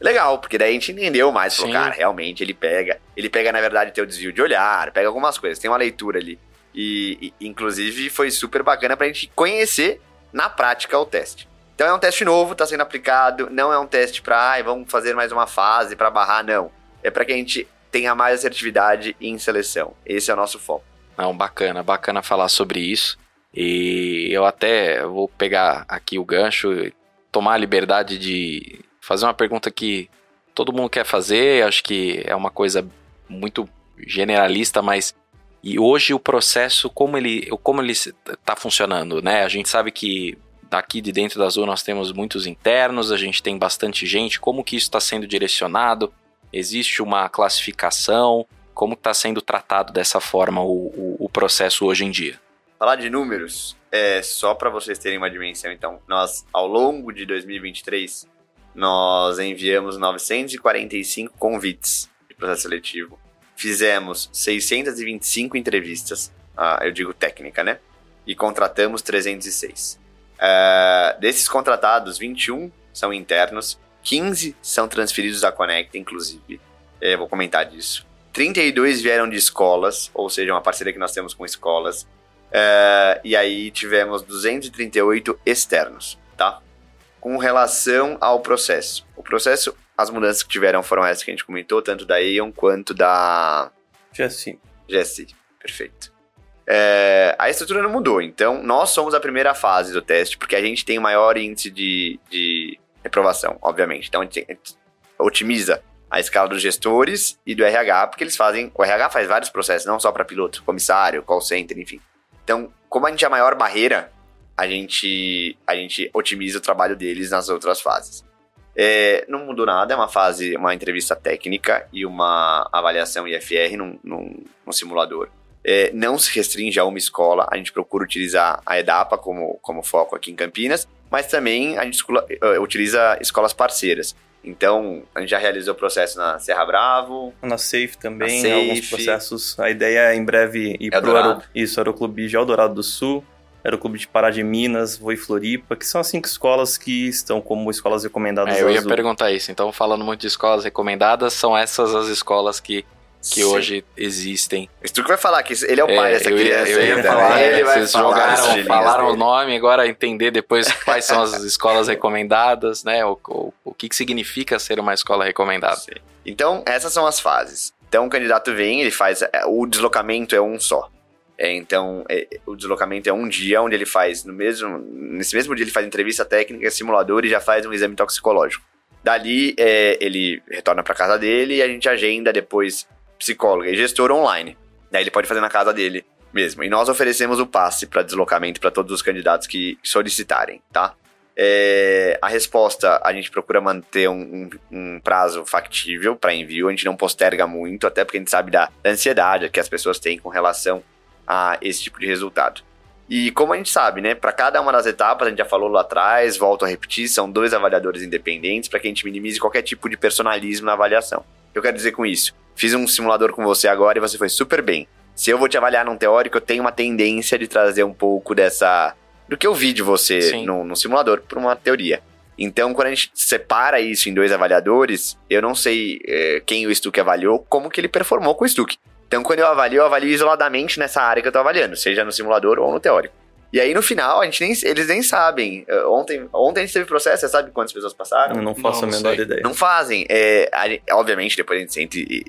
legal, porque daí a gente entendeu mais. Falou, cara, realmente ele pega. Ele pega, na verdade, teu desvio de olhar, pega algumas coisas, tem uma leitura ali. E, e, inclusive, foi super bacana pra gente conhecer na prática o teste. Então é um teste novo, está sendo aplicado, não é um teste para, ah, vamos fazer mais uma fase para barrar, não. É para que a gente tenha mais assertividade em seleção. Esse é o nosso foco.
Não, bacana, bacana falar sobre isso. E eu até vou pegar aqui o gancho, tomar a liberdade de fazer uma pergunta que todo mundo quer fazer, acho que é uma coisa muito generalista, mas e hoje o processo como ele como ele está funcionando, né? A gente sabe que daqui de dentro da Azul nós temos muitos internos, a gente tem bastante gente. Como que isso está sendo direcionado? Existe uma classificação? Como está sendo tratado dessa forma o, o, o, processo hoje em dia?
Falar de números, é só para vocês terem uma dimensão. Então, nós ao longo de 2023 nós enviamos 945 convites de processo seletivo. Fizemos 625 entrevistas, ah, eu digo técnica, né? E contratamos 306. Uh, desses contratados, 21 são internos, 15 são transferidos da Conecta, inclusive. Eu vou comentar disso. 32 vieram de escolas, ou seja, uma parceria que nós temos com escolas. Uh, e aí tivemos 238 externos? Com relação ao processo. O processo, as mudanças que tiveram foram essas que a gente comentou, tanto da Aeon quanto da.
GSI.
GSI, perfeito. É, a estrutura não mudou, então nós somos a primeira fase do teste, porque a gente tem maior índice de, de reprovação, obviamente. Então a gente, a gente otimiza a escala dos gestores e do RH, porque eles fazem. O RH faz vários processos, não só para piloto, comissário, call center, enfim. Então, como a gente é a maior barreira a gente, a gente otimiza o trabalho deles nas outras fases. É, não mudou nada, é uma fase, uma entrevista técnica e uma avaliação IFR num, num, num simulador. É, não se restringe a uma escola, a gente procura utilizar a EDAPA como, como foco aqui em Campinas, mas também a gente escola, uh, utiliza escolas parceiras. Então, a gente já realizou o processo na Serra Bravo.
Na Safe também, Safe, alguns processos. A ideia é em breve ir para o Aero, isso, Aeroclube de Eldorado do Sul, Aeroclube de Pará de Minas, Voi Floripa, que são as cinco escolas que estão como escolas recomendadas.
É, eu ia Azul. perguntar isso. Então, falando muito de escolas recomendadas, são essas as escolas que que Sim. hoje existem.
O Stuck vai falar que ele é o pai é, dessa eu criança.
Ia, eu ia falar, né? ele vocês jogaram, falaram o nome, agora entender depois quais são as escolas recomendadas, né? O, o, o que, que significa ser uma escola recomendada. Sim.
Então, essas são as fases. Então, o candidato vem, ele faz. É, o deslocamento é um só. É, então, é, o deslocamento é um dia onde ele faz, no mesmo, nesse mesmo dia ele faz entrevista técnica, simulador e já faz um exame toxicológico. Dali, é, ele retorna para casa dele e a gente agenda depois psicóloga e gestor online. Daí ele pode fazer na casa dele mesmo. E nós oferecemos o passe para deslocamento para todos os candidatos que solicitarem, tá? É, a resposta a gente procura manter um, um, um prazo factível para envio, a gente não posterga muito, até porque a gente sabe da ansiedade que as pessoas têm com relação a esse tipo de resultado. E como a gente sabe, né, para cada uma das etapas, a gente já falou lá atrás, volto a repetir, são dois avaliadores independentes para que a gente minimize qualquer tipo de personalismo na avaliação. Eu quero dizer com isso, fiz um simulador com você agora e você foi super bem. Se eu vou te avaliar num teórico, eu tenho uma tendência de trazer um pouco dessa do que eu vi de você no, simulador para uma teoria. Então, quando a gente separa isso em dois avaliadores, eu não sei é, quem o Stuck avaliou, como que ele performou com o Stuck. Então, quando eu avalio, eu avalio isoladamente nessa área que eu tô avaliando, seja no simulador ou no teórico. E aí, no final, a gente nem, eles nem sabem. Uh, ontem, ontem a gente teve processo, você sabe quantas pessoas passaram?
Eu não faço não, a menor ideia.
Não fazem. É, a, obviamente, depois a gente sente e,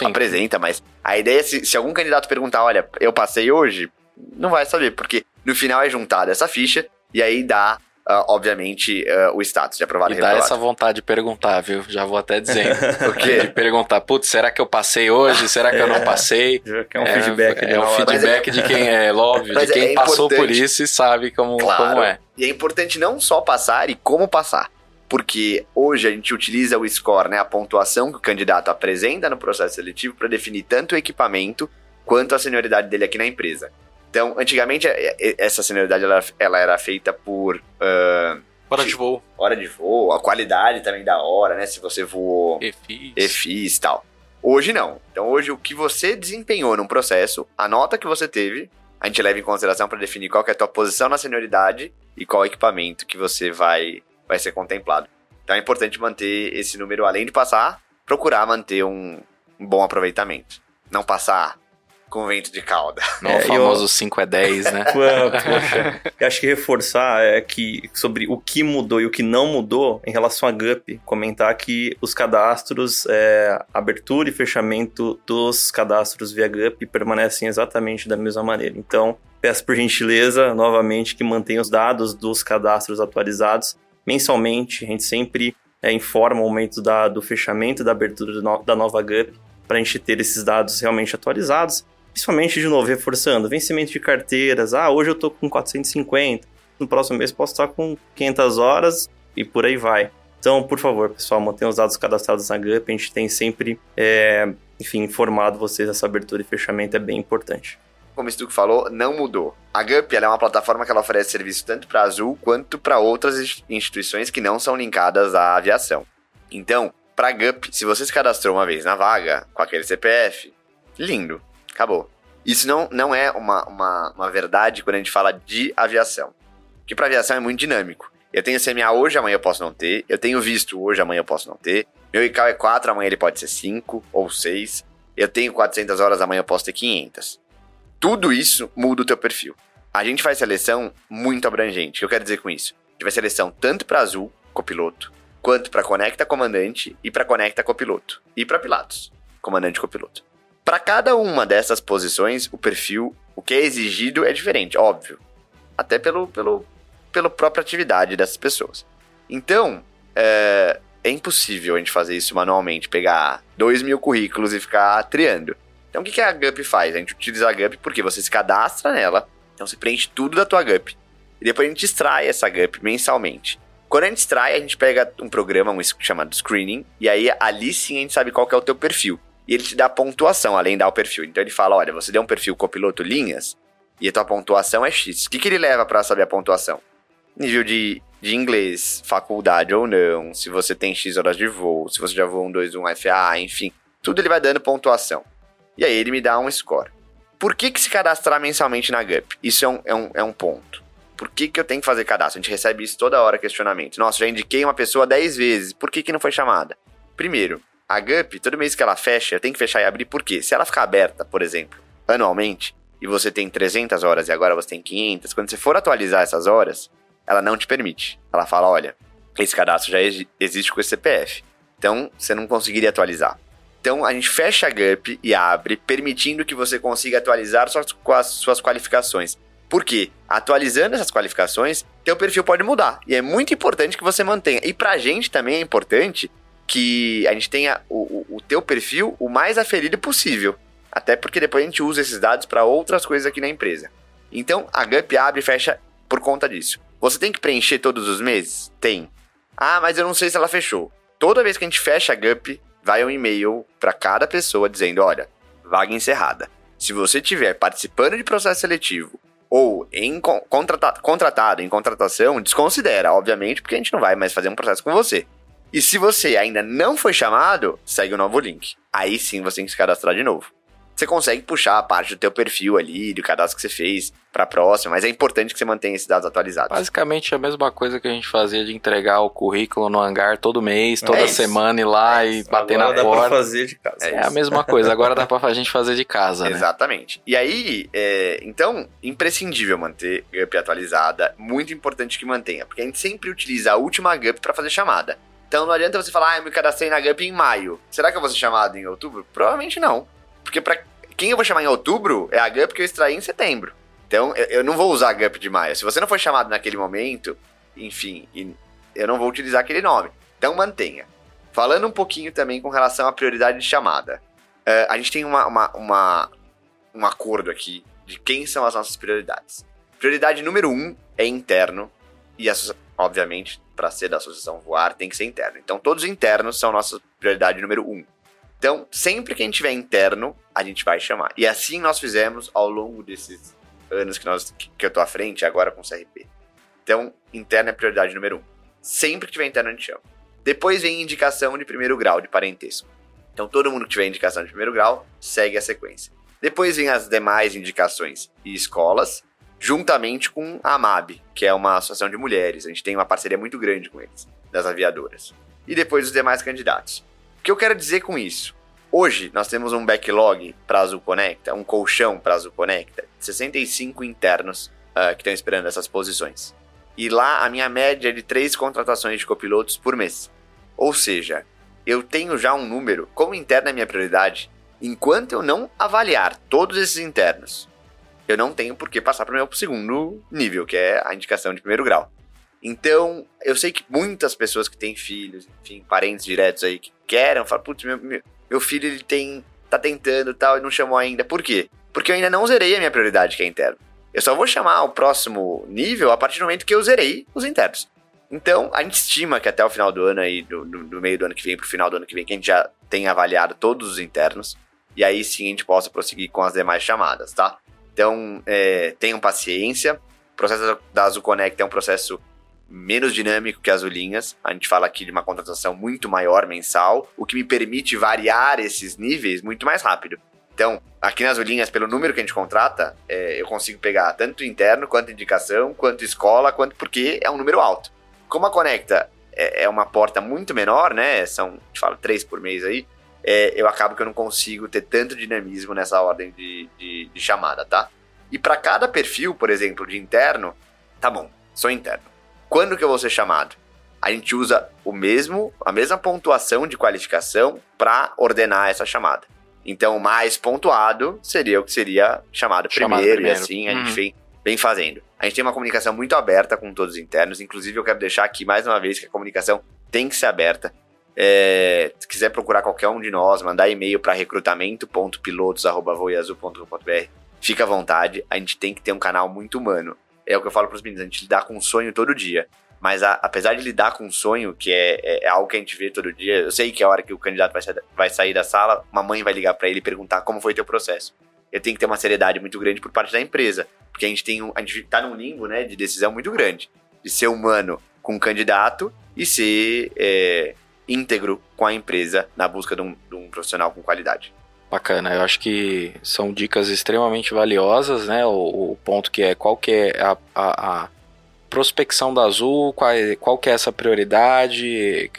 e apresenta, mas a ideia é se, se algum candidato perguntar, olha, eu passei hoje, não vai saber, porque no final é juntada essa ficha e aí dá Uh, obviamente, uh, o status de aprovado
e dá essa vontade de perguntar, viu? Já vou até dizendo. o quê? De perguntar, putz, será que eu passei hoje? Será que é, eu não é. passei?
É um feedback.
É, é um feedback de quem é, óbvio, de quem é passou por isso e sabe como, claro. como é.
E é importante não só passar e como passar. Porque hoje a gente utiliza o score, né, a pontuação que o candidato apresenta no processo seletivo para definir tanto o equipamento quanto a senioridade dele aqui na empresa. Então, antigamente, é, é, essa senioridade ela, ela era feita por. Uh,
hora de voo.
Hora de voo, a qualidade também da hora, né? Se você voou.
EFIS.
EFIS e tal. Hoje não. Então, hoje, o que você desempenhou num processo, a nota que você teve, a gente leva em consideração para definir qual é a tua posição na senioridade e qual equipamento que você vai, vai ser contemplado. Então, é importante manter esse número, além de passar, procurar manter um, um bom aproveitamento. Não passar com vento de cauda.
No
É,
famoso 5 é 10, né?
Poxa, eu acho que reforçar é que sobre o que mudou e o que não mudou em relação a GUP, comentar que os cadastros, é, abertura e fechamento dos cadastros via GUP permanecem exatamente da mesma maneira. Então, peço por gentileza, novamente, que mantenha os dados dos cadastros atualizados mensalmente. A gente sempre é, informa o momento da, do fechamento da abertura do no, da nova GUP para a gente ter esses dados realmente atualizados. Principalmente, de novo, reforçando, vencimento de carteiras. Ah, hoje eu tô com 450, no próximo mês posso estar com 500 horas e por aí vai. Então, por favor, pessoal, mantenham os dados cadastrados na GUP. A gente tem sempre, é, enfim, informado vocês essa abertura e fechamento é bem importante.
Como o Stuck falou, não mudou. A GUP é uma plataforma que ela oferece serviço tanto para a Azul quanto para outras instituições que não são linkadas à aviação. Então, para a GUP, se você se cadastrou uma vez na vaga com aquele CPF, lindo, acabou. Isso não, não é uma, uma, uma verdade quando a gente fala de aviação. Porque para aviação é muito dinâmico. Eu tenho CMA hoje, amanhã eu posso não ter. Eu tenho visto hoje, amanhã eu posso não ter. Meu ICAO é 4, amanhã ele pode ser 5 ou 6. Eu tenho 400 horas, amanhã eu posso ter 500. Tudo isso muda o teu perfil. A gente faz seleção muito abrangente. O que eu quero dizer com isso? A gente faz seleção tanto para Azul, copiloto, quanto para Conecta Comandante e para Conecta Copiloto. E para Pilatos, Comandante e Copiloto. Para cada uma dessas posições, o perfil, o que é exigido é diferente, óbvio. Até pelo, pelo, pela própria atividade dessas pessoas. Então, é, é impossível a gente fazer isso manualmente, pegar dois mil currículos e ficar triando. Então, o que, que a GUP faz? A gente utiliza a GUP porque você se cadastra nela, então você preenche tudo da tua GUP. E depois a gente extrai essa GUP mensalmente. Quando a gente extrai, a gente pega um programa um chamado Screening, e aí ali sim a gente sabe qual é o teu perfil. E ele te dá pontuação, além de dar o perfil. Então ele fala, olha, você deu um perfil copiloto linhas, e a tua pontuação é X. O que, que ele leva para saber a pontuação? Nível de, de inglês, faculdade ou não, se você tem X horas de voo, se você já voou um 2, 1 FA, enfim. Tudo ele vai dando pontuação. E aí ele me dá um score. Por que, que se cadastrar mensalmente na GUP? Isso é um, é um, é um ponto. Por que, que eu tenho que fazer cadastro? A gente recebe isso toda hora, questionamento. Nossa, já indiquei uma pessoa 10 vezes, por que, que não foi chamada? Primeiro, a GUP, todo mês que ela fecha, tenho que fechar e abrir, por quê? Se ela ficar aberta, por exemplo, anualmente, e você tem 300 horas e agora você tem 500, quando você for atualizar essas horas, ela não te permite. Ela fala, olha, esse cadastro já existe com esse CPF, então você não conseguiria atualizar. Então a gente fecha a GUP e abre, permitindo que você consiga atualizar suas, as suas qualificações. Por quê? Atualizando essas qualificações, teu perfil pode mudar. E é muito importante que você mantenha. E pra gente também é importante que a gente tenha o, o, o teu perfil o mais aferido possível. Até porque depois a gente usa esses dados para outras coisas aqui na empresa. Então a GUP abre e fecha por conta disso. Você tem que preencher todos os meses? Tem. Ah, mas eu não sei se ela fechou. Toda vez que a gente fecha a GUP, vai um e-mail para cada pessoa dizendo: olha, vaga encerrada. Se você estiver participando de processo seletivo ou em contrata contratado em contratação, desconsidera, obviamente, porque a gente não vai mais fazer um processo com você. E se você ainda não foi chamado, segue o novo link. Aí sim você tem que se cadastrar de novo. Você consegue puxar a parte do teu perfil ali, do cadastro que você fez para a próxima, mas é importante que você mantenha esses dados atualizados.
Basicamente a mesma coisa que a gente fazia de entregar o currículo no hangar todo mês, toda é semana ir lá é e bater
Agora
na
dá
porta.
Pra fazer de casa.
É, a mesma coisa, agora dá pra a gente fazer de casa, né?
Exatamente. E aí, é, então, imprescindível manter GUP atualizada, muito importante que mantenha, porque a gente sempre utiliza a última GUP para fazer chamada. Então não adianta você falar, ah, eu me cadastrei na GUP em maio. Será que eu vou ser chamado em outubro? Provavelmente não. Porque para quem eu vou chamar em outubro é a GUP que eu extraí em setembro. Então eu, eu não vou usar a GUP de maio. Se você não foi chamado naquele momento, enfim, eu não vou utilizar aquele nome. Então mantenha. Falando um pouquinho também com relação à prioridade de chamada. Uh, a gente tem uma, uma, uma, um acordo aqui de quem são as nossas prioridades. Prioridade número um é interno. E, obviamente, para ser da associação voar, tem que ser interno. Então, todos os internos são nossa prioridade número um. Então, sempre que a gente tiver interno, a gente vai chamar. E assim nós fizemos ao longo desses anos que, nós, que eu tô à frente, agora com o CRP. Então, interno é prioridade número um. Sempre que tiver interno, a gente chama. Depois vem indicação de primeiro grau, de parentesco. Então, todo mundo que tiver indicação de primeiro grau, segue a sequência. Depois vem as demais indicações e escolas, juntamente com a AMAB, que é uma associação de mulheres. A gente tem uma parceria muito grande com eles, das aviadoras. E depois os demais candidatos. O que eu quero dizer com isso? Hoje, nós temos um backlog para Azul Conecta, um colchão para Azul Conecta, 65 internos uh, que estão esperando essas posições. E lá, a minha média é de três contratações de copilotos por mês. Ou seja, eu tenho já um número, como interno é minha prioridade, enquanto eu não avaliar todos esses internos, eu não tenho por que passar para o meu segundo nível, que é a indicação de primeiro grau. Então, eu sei que muitas pessoas que têm filhos, enfim, parentes diretos aí que querem, falam, putz, meu, meu, filho ele tem, tá tentando tal, e não chamou ainda. Por quê? Porque eu ainda não zerei a minha prioridade, que é interno. Eu só vou chamar o próximo nível a partir do momento que eu zerei os internos. Então, a gente estima que até o final do ano aí, do, do, do meio do ano que vem pro final do ano que vem, que a gente já tenha avaliado todos os internos. E aí sim a gente possa prosseguir com as demais chamadas, tá? Então, é, tenham paciência. O processo da Azul Connect é um processo menos dinâmico que as linhas. A gente fala aqui de uma contratação muito maior mensal, o que me permite variar esses níveis muito mais rápido. Então, aqui nas linhas, pelo número que a gente contrata, é, eu consigo pegar tanto interno, quanto indicação, quanto escola, quanto porque é um número alto. Como a Conecta é, é uma porta muito menor, né? São, a gente fala, três por mês aí é, eu acabo que eu não consigo ter tanto dinamismo nessa ordem de, de, de chamada, tá? E para cada perfil, por exemplo, de interno, tá bom, sou interno. Quando que eu vou ser chamado? A gente usa o mesmo, a mesma pontuação de qualificação para ordenar essa chamada. Então, o mais pontuado seria o que seria chamado, chamado primeiro, primeiro, e assim a gente uhum. vem, vem fazendo. A gente tem uma comunicação muito aberta com todos os internos, inclusive eu quero deixar aqui mais uma vez que a comunicação tem que ser aberta. É, se quiser procurar qualquer um de nós, mandar e-mail para recrutamento.pilotos.voiazul.com.br, fica à vontade. A gente tem que ter um canal muito humano. É o que eu falo para os meninos, a gente lidar com um sonho todo dia. Mas a, apesar de lidar com um sonho, que é, é, é, algo que a gente vê todo dia, eu sei que a hora que o candidato vai, sair, vai sair da sala, uma mãe vai ligar para ele e perguntar como foi teu processo. Eu tenho que ter uma seriedade muito grande por parte da empresa, porque a gente tem um, a gente tá num limbo, né, de decisão muito grande, de ser humano com o candidato e ser é, íntegro com a empresa na busca de um, de um profissional com qualidade.
Bacana, eu acho que são dicas extremamente valiosas, né? O, o ponto que é qual que é a, a, a prospecção da Azul, qual, qual que é essa prioridade,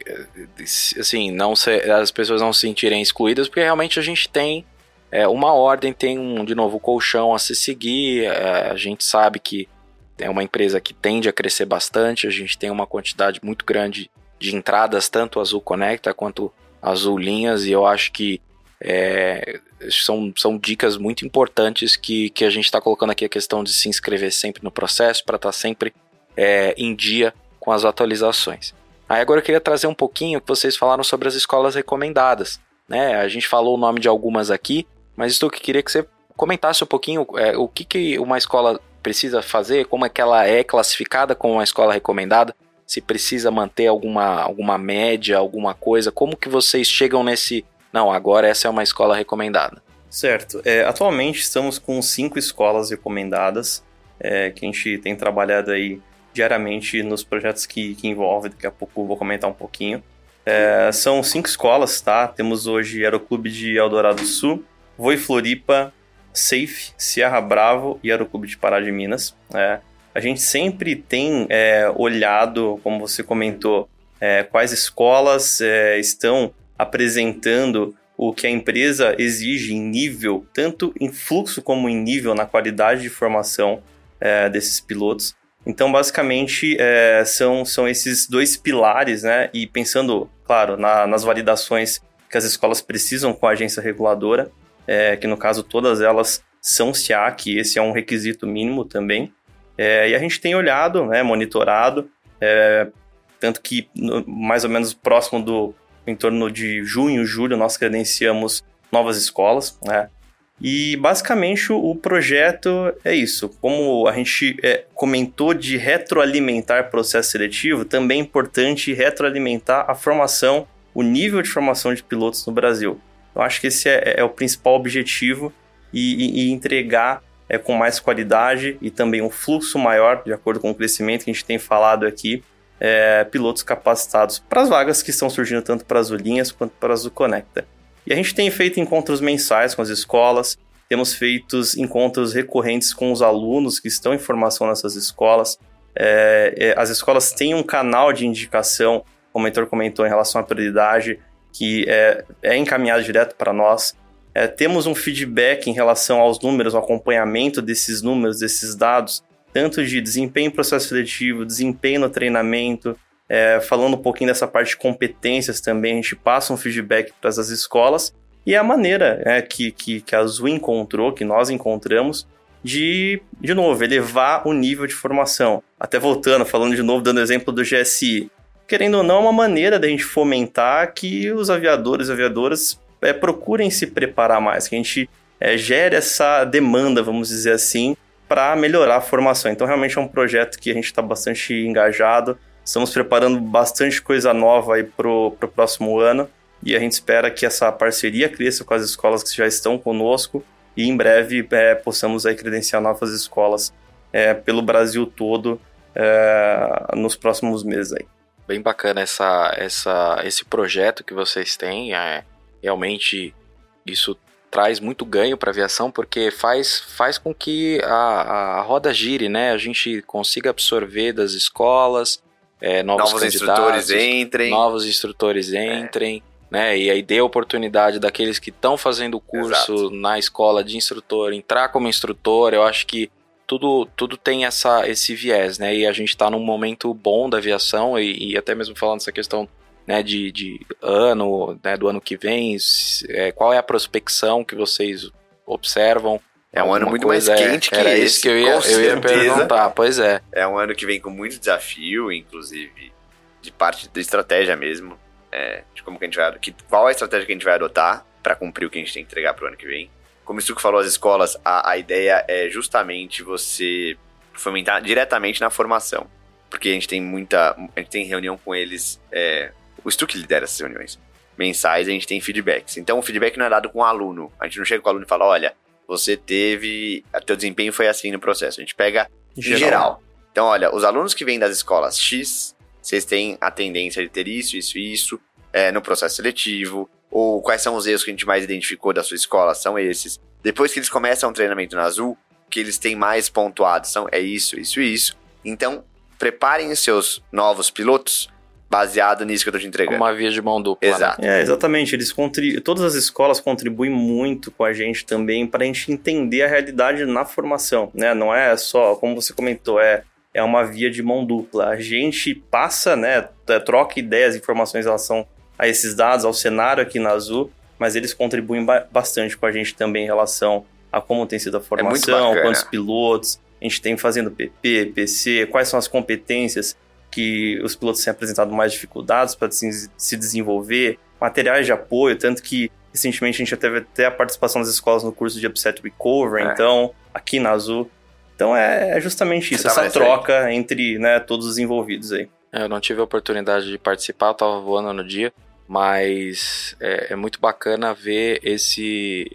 assim, não as pessoas não se sentirem excluídas, porque realmente a gente tem é, uma ordem, tem um, de novo, colchão a se seguir, é, a gente sabe que é uma empresa que tende a crescer bastante, a gente tem uma quantidade muito grande de entradas, tanto Azul Conecta quanto Azul Linhas, e eu acho que é, são, são dicas muito importantes que, que a gente está colocando aqui a questão de se inscrever sempre no processo para estar tá sempre é, em dia com as atualizações. Aí agora eu queria trazer um pouquinho que vocês falaram sobre as escolas recomendadas. Né? A gente falou o nome de algumas aqui, mas estou que queria que você comentasse um pouquinho é, o que, que uma escola precisa fazer, como é que ela é classificada como uma escola recomendada, se precisa manter alguma, alguma média, alguma coisa, como que vocês chegam nesse, não, agora essa é uma escola recomendada?
Certo, é, atualmente estamos com cinco escolas recomendadas, é, que a gente tem trabalhado aí diariamente nos projetos que, que envolve, daqui a pouco vou comentar um pouquinho. É, são cinco escolas, tá? Temos hoje Aeroclube de Eldorado Sul, Voi Floripa, Safe, Sierra Bravo e Aeroclube de Pará de Minas. É, a gente sempre tem é, olhado, como você comentou, é, quais escolas é, estão apresentando o que a empresa exige em nível, tanto em fluxo como em nível na qualidade de formação é, desses pilotos. Então, basicamente, é, são, são esses dois pilares, né? E pensando, claro, na, nas validações que as escolas precisam com a agência reguladora, é, que no caso todas elas são SIAC, esse é um requisito mínimo também. É, e a gente tem olhado, né, monitorado, é, tanto que no, mais ou menos próximo do, em torno de junho, julho, nós credenciamos novas escolas, né? E basicamente o projeto é isso. Como a gente é, comentou de retroalimentar processo seletivo, também é importante retroalimentar a formação, o nível de formação de pilotos no Brasil. Eu acho que esse é, é o principal objetivo e, e, e entregar é, com mais qualidade e também um fluxo maior, de acordo com o crescimento que a gente tem falado aqui, é, pilotos capacitados para as vagas que estão surgindo tanto para as Ulinhas quanto para as Conecta. E a gente tem feito encontros mensais com as escolas, temos feito encontros recorrentes com os alunos que estão em formação nessas escolas. É, é, as escolas têm um canal de indicação, como o mentor comentou, em relação à prioridade. que é, é encaminhado direto para nós. É, temos um feedback em relação aos números, o acompanhamento desses números, desses dados, tanto de desempenho em processo seletivo, desempenho no treinamento, é, falando um pouquinho dessa parte de competências também, a gente passa um feedback para as escolas, e a maneira é, que, que, que a Azul encontrou, que nós encontramos, de, de novo, elevar o nível de formação. Até voltando, falando de novo, dando exemplo do GSI. Querendo ou não, é uma maneira da gente fomentar que os aviadores e aviadoras é, procurem se preparar mais, que a gente é, gere essa demanda, vamos dizer assim, para melhorar a formação. Então, realmente é um projeto que a gente está bastante engajado. Estamos preparando bastante coisa nova aí para o próximo ano e a gente espera que essa parceria cresça com as escolas que já estão conosco e em breve é, possamos aí credenciar novas escolas é, pelo Brasil todo é, nos próximos meses aí.
Bem bacana essa, essa, esse projeto que vocês têm. É, realmente isso traz muito ganho para a aviação porque faz, faz com que a, a roda gire, né? A gente consiga absorver das escolas, é, novos, novos instrutores entrem, novos instrutores é. entrem. É né? E aí dê a oportunidade daqueles que estão fazendo o curso Exato. na escola de instrutor entrar como instrutor. Eu acho que tudo, tudo tem essa, esse viés, né? E a gente está num momento bom da aviação e, e, até mesmo falando dessa questão né, de, de ano, né, do ano que vem, é, qual é a prospecção que vocês observam?
É um ano muito mais quente que
era
esse.
isso que eu ia, eu ia perguntar, pois é.
É um ano que vem com muito desafio, inclusive de parte da estratégia mesmo é, de como que a gente vai, que, qual a estratégia que a gente vai adotar para cumprir o que a gente tem que entregar para o ano que vem. Como o Stuco falou, as escolas, a, a ideia é justamente você fomentar diretamente na formação. Porque a gente tem muita. A gente tem reunião com eles. É, o Stuck lidera essas reuniões. Mensais, a gente tem feedbacks. Então o feedback não é dado com o aluno. A gente não chega com o aluno e fala: olha, você teve. O teu desempenho foi assim no processo. A gente pega em geral. geral. Então, olha, os alunos que vêm das escolas X vocês têm a tendência de ter isso, isso e isso é, no processo seletivo, ou quais são os erros que a gente mais identificou da sua escola, são esses. Depois que eles começam o treinamento na Azul, que eles têm mais pontuado são é isso, isso e isso. Então, preparem os seus novos pilotos baseado nisso que eu tô te entregando.
Uma via de mão dupla.
Né? Exato.
Né? É, exatamente. Eles. Todas as escolas contribuem muito com a gente também para a gente entender a realidade na formação, né? Não é só, como você comentou, é é uma via de mão dupla. A gente passa, né, é, troca ideias, informações em relação a esses dados, ao cenário aqui na Azul, mas eles contribuem ba bastante com a gente também em relação a como tem sido a é formação, é quantos pilotos a gente tem fazendo PP, PC, quais são as competências que os pilotos têm apresentado mais dificuldades para se, se desenvolver, materiais de apoio, tanto que recentemente a gente já teve até a participação das escolas no curso de Upset Recovery, é. então aqui na Azul então é, é justamente isso, essa troca aí. entre né, todos os envolvidos aí.
É, eu não tive a oportunidade de participar, eu tava voando no dia, mas é, é, muito bacana ver esse,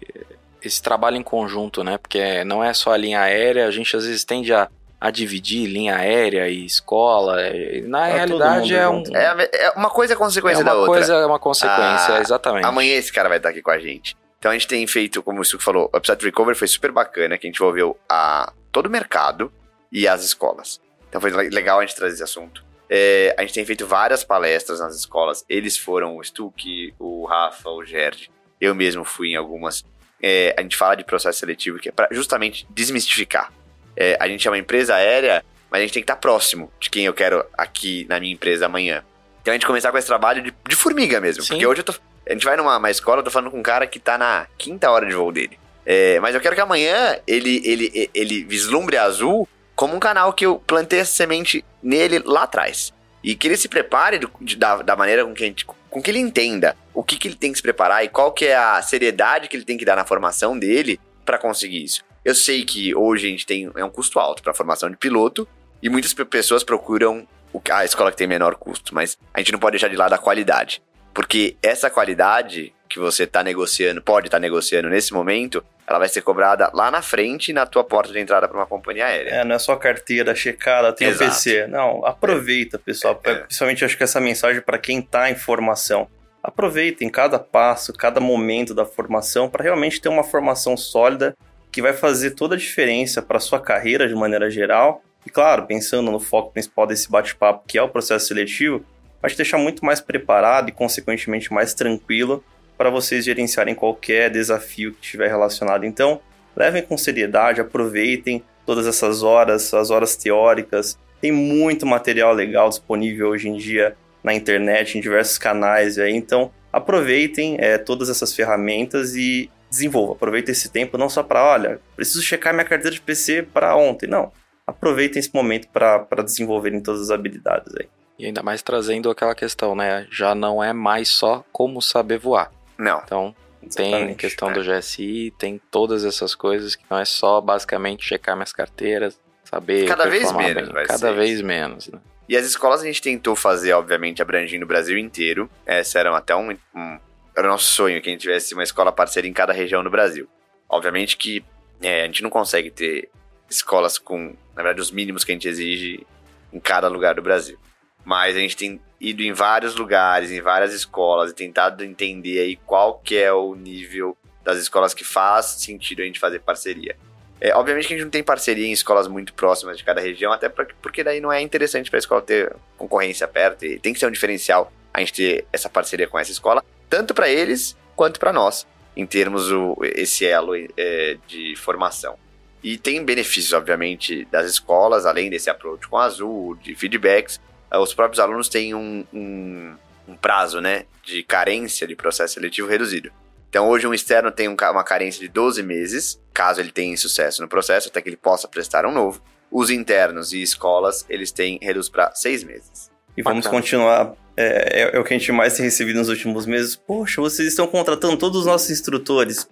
esse trabalho em conjunto, né? Porque não é só a linha aérea, a gente às vezes tende a, a dividir linha aérea e escola. Na tá realidade é um.
É, é, uma coisa é consequência
é
da outra.
Coisa é uma consequência, ah, exatamente.
Amanhã esse cara vai estar aqui com a gente. Então a gente tem feito, como o Suco falou, o Upside Recover foi super bacana, que a gente envolveu a, todo o mercado e as escolas. Então foi legal a gente trazer esse assunto. É, a gente tem feito várias palestras nas escolas. Eles foram o Stuck, o Rafa, o Gerd. Eu mesmo fui em algumas. É, a gente fala de processo seletivo que é para justamente desmistificar. É, a gente é uma empresa aérea, mas a gente tem que estar próximo de quem eu quero aqui na minha empresa amanhã. Então a gente começar com esse trabalho de, de formiga mesmo. Sim. Porque hoje eu tô, a gente vai numa escola, eu tô falando com um cara que tá na quinta hora de voo dele. É, mas eu quero que amanhã ele, ele, ele vislumbre a Azul como um canal que eu plantei essa semente nele lá atrás. E que ele se prepare do, de, da, da maneira com que, gente, com que ele entenda o que, que ele tem que se preparar e qual que é a seriedade que ele tem que dar na formação dele para conseguir isso. Eu sei que hoje a gente tem é um custo alto para a formação de piloto e muitas pessoas procuram a escola que tem menor custo, mas a gente não pode deixar de lado a qualidade. Porque essa qualidade que você está negociando, pode estar tá negociando nesse momento, ela vai ser cobrada lá na frente na tua porta de entrada para uma companhia aérea.
É, não é só carteira checada, tem o PC. Não, aproveita, pessoal. É. Principalmente acho que essa mensagem para quem está em formação. Aproveitem cada passo, cada momento da formação para realmente ter uma formação sólida que vai fazer toda a diferença para sua carreira de maneira geral. E claro, pensando no foco principal desse bate-papo, que é o processo seletivo, vai te deixar muito mais preparado e, consequentemente, mais tranquilo para vocês gerenciarem qualquer desafio que estiver relacionado. Então, levem com seriedade, aproveitem todas essas horas, as horas teóricas. Tem muito material legal disponível hoje em dia na internet, em diversos canais. Então, aproveitem é, todas essas ferramentas e desenvolva. Aproveitem esse tempo não só para, olha, preciso checar minha carteira de PC para ontem. Não. Aproveitem esse momento para desenvolverem todas as habilidades aí.
E ainda mais trazendo aquela questão, né? Já não é mais só como saber voar.
Não.
Então, tem questão é. do GSI, tem todas essas coisas que não é só basicamente checar minhas carteiras, saber.
Cada vez menos,
bem. Cada vez isso. menos, né?
E as escolas a gente tentou fazer, obviamente, abrangindo o Brasil inteiro. Essa era até um, um era o nosso sonho que a gente tivesse uma escola parceira em cada região do Brasil. Obviamente que é, a gente não consegue ter escolas com, na verdade, os mínimos que a gente exige em cada lugar do Brasil. Mas a gente tem ido em vários lugares, em várias escolas e tentado entender aí qual que é o nível das escolas que faz sentido a gente fazer parceria. É, obviamente que a gente não tem parceria em escolas muito próximas de cada região, até pra, porque daí não é interessante para a escola ter concorrência perto e tem que ser um diferencial a gente ter essa parceria com essa escola, tanto para eles quanto para nós, em termos o, esse elo é, de formação. E tem benefícios, obviamente, das escolas, além desse approach com azul, de feedbacks, eh, os próprios alunos têm um, um, um prazo né, de carência de processo seletivo reduzido. Então, hoje, um externo tem uma carência de 12 meses, caso ele tenha sucesso no processo, até que ele possa prestar um novo. Os internos e escolas, eles têm reduz para 6 meses.
E vamos Bacana. continuar. É, é, é, o que a gente mais tem recebido nos últimos meses. Poxa, vocês estão contratando todos os nossos instrutores.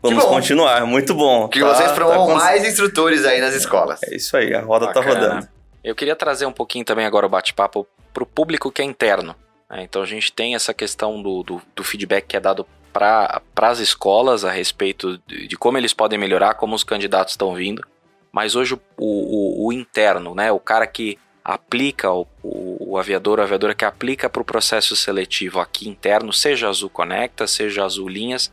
Vamos continuar, muito bom.
Que tá, vocês promovam tá mais instrutores aí nas escolas.
É isso aí, a roda tá Bacana. tá rodando.
Eu queria trazer um pouquinho também agora o bate-papo para o público que é interno. Né? Então a gente tem essa questão do, do, do feedback que é dado para as escolas a respeito de, de, como eles podem melhorar, como os candidatos estão vindo. Mas hoje o, o, o interno, né, o cara que aplica, o, o, o aviador, a aviadora que aplica para o processo seletivo aqui interno, seja Azul Conecta, seja Azul Linhas,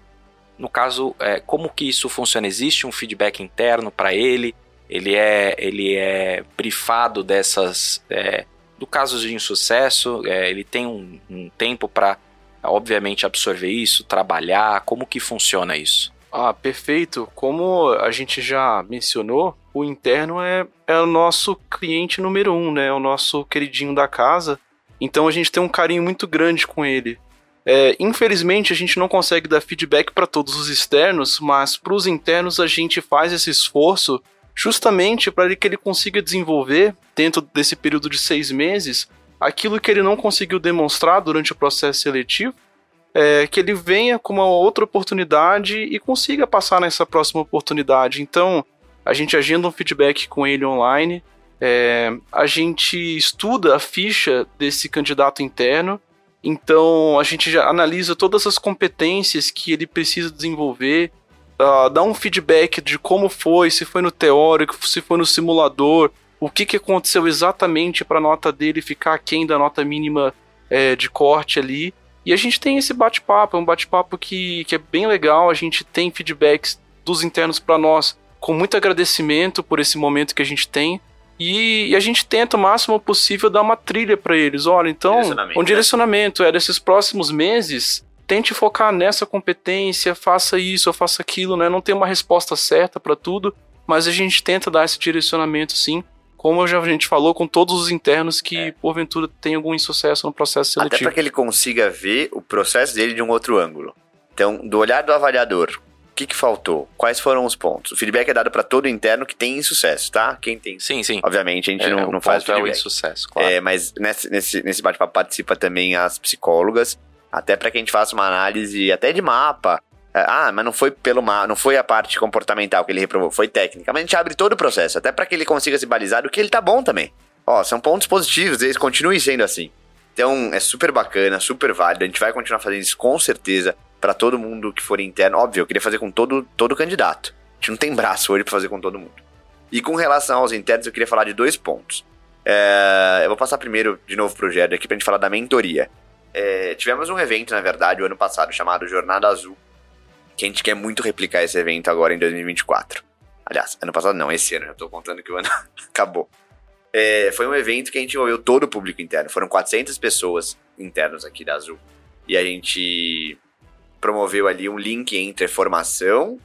no caso, é, como que isso funciona? Existe um feedback interno para ele? Ele é, ele é brifado dessas. É, do caso de insucesso, é, ele tem um, um tempo para, obviamente, absorver isso, trabalhar. Como que funciona isso?
Ah, perfeito. Como a gente já mencionou, o interno é, é o nosso cliente número um, né? É o nosso queridinho da casa. Então a gente tem um carinho muito grande com ele. É, infelizmente a gente não consegue dar feedback para todos os externos, mas para os internos a gente faz esse esforço justamente para que ele consiga desenvolver, dentro desse período de seis meses, aquilo que ele não conseguiu demonstrar durante o processo seletivo, é, que ele venha com uma outra oportunidade e consiga passar nessa próxima oportunidade. Então, a gente agenda um feedback com ele online, é, a gente estuda a ficha desse candidato interno, então a gente já analisa todas as competências que ele precisa desenvolver uh, dar um feedback de como foi, se foi no teórico, se foi no simulador, o que, que aconteceu exatamente para a nota dele ficar aquém da nota mínima é, de corte ali. E a gente tem esse bate-papo, é um bate-papo que, que é bem legal, a gente tem feedbacks dos internos para nós com muito agradecimento por esse momento que a gente tem. E, e, a gente tenta o máximo possível dar uma trilha para eles. Olha, então, um direcionamento né? é desses próximos meses tente focar nessa competência, faça isso ou faça aquilo, né? Não tem uma resposta certa para tudo, mas a gente tenta dar esse direcionamento sim. Como já a gente falou com todos os internos que é. porventura tem algum insucesso no processo seletivo.
Até para que ele consiga ver o processo dele de um outro ângulo. Então, do olhar do avaliador, o que, que faltou? Quais foram os pontos? O feedback é dado para todo interno que tem insucesso, tá? Quem tem.
Sim, sim.
Obviamente a gente é, não, não faz o feedback. É
o insucesso, claro.
É, mas nesse, nesse, nesse bate-papo participa também as psicólogas até para que a gente faça uma análise até de mapa. É, ah, mas não foi pelo mapa, não foi a parte comportamental que ele reprovou, foi técnica. Mas a gente abre todo o processo, até para que ele consiga se balizar do que ele tá bom também. Ó, são pontos positivos, eles continuem sendo assim. Então é super bacana, super válido. A gente vai continuar fazendo isso com certeza para todo mundo que for interno. Óbvio, eu queria fazer com todo, todo candidato. A gente não tem braço hoje para fazer com todo mundo. E com relação aos internos, eu queria falar de dois pontos. É, eu vou passar primeiro de novo pro Gerd aqui pra gente falar da mentoria. É, tivemos um evento, na verdade, o ano passado, chamado Jornada Azul, que a gente quer muito replicar esse evento agora em 2024. Aliás, ano passado não, esse ano, eu tô contando que o ano acabou. É, foi um evento que a gente envolveu todo o público interno. Foram 400 pessoas internos aqui da Azul. E a gente promoveu ali um link entre formação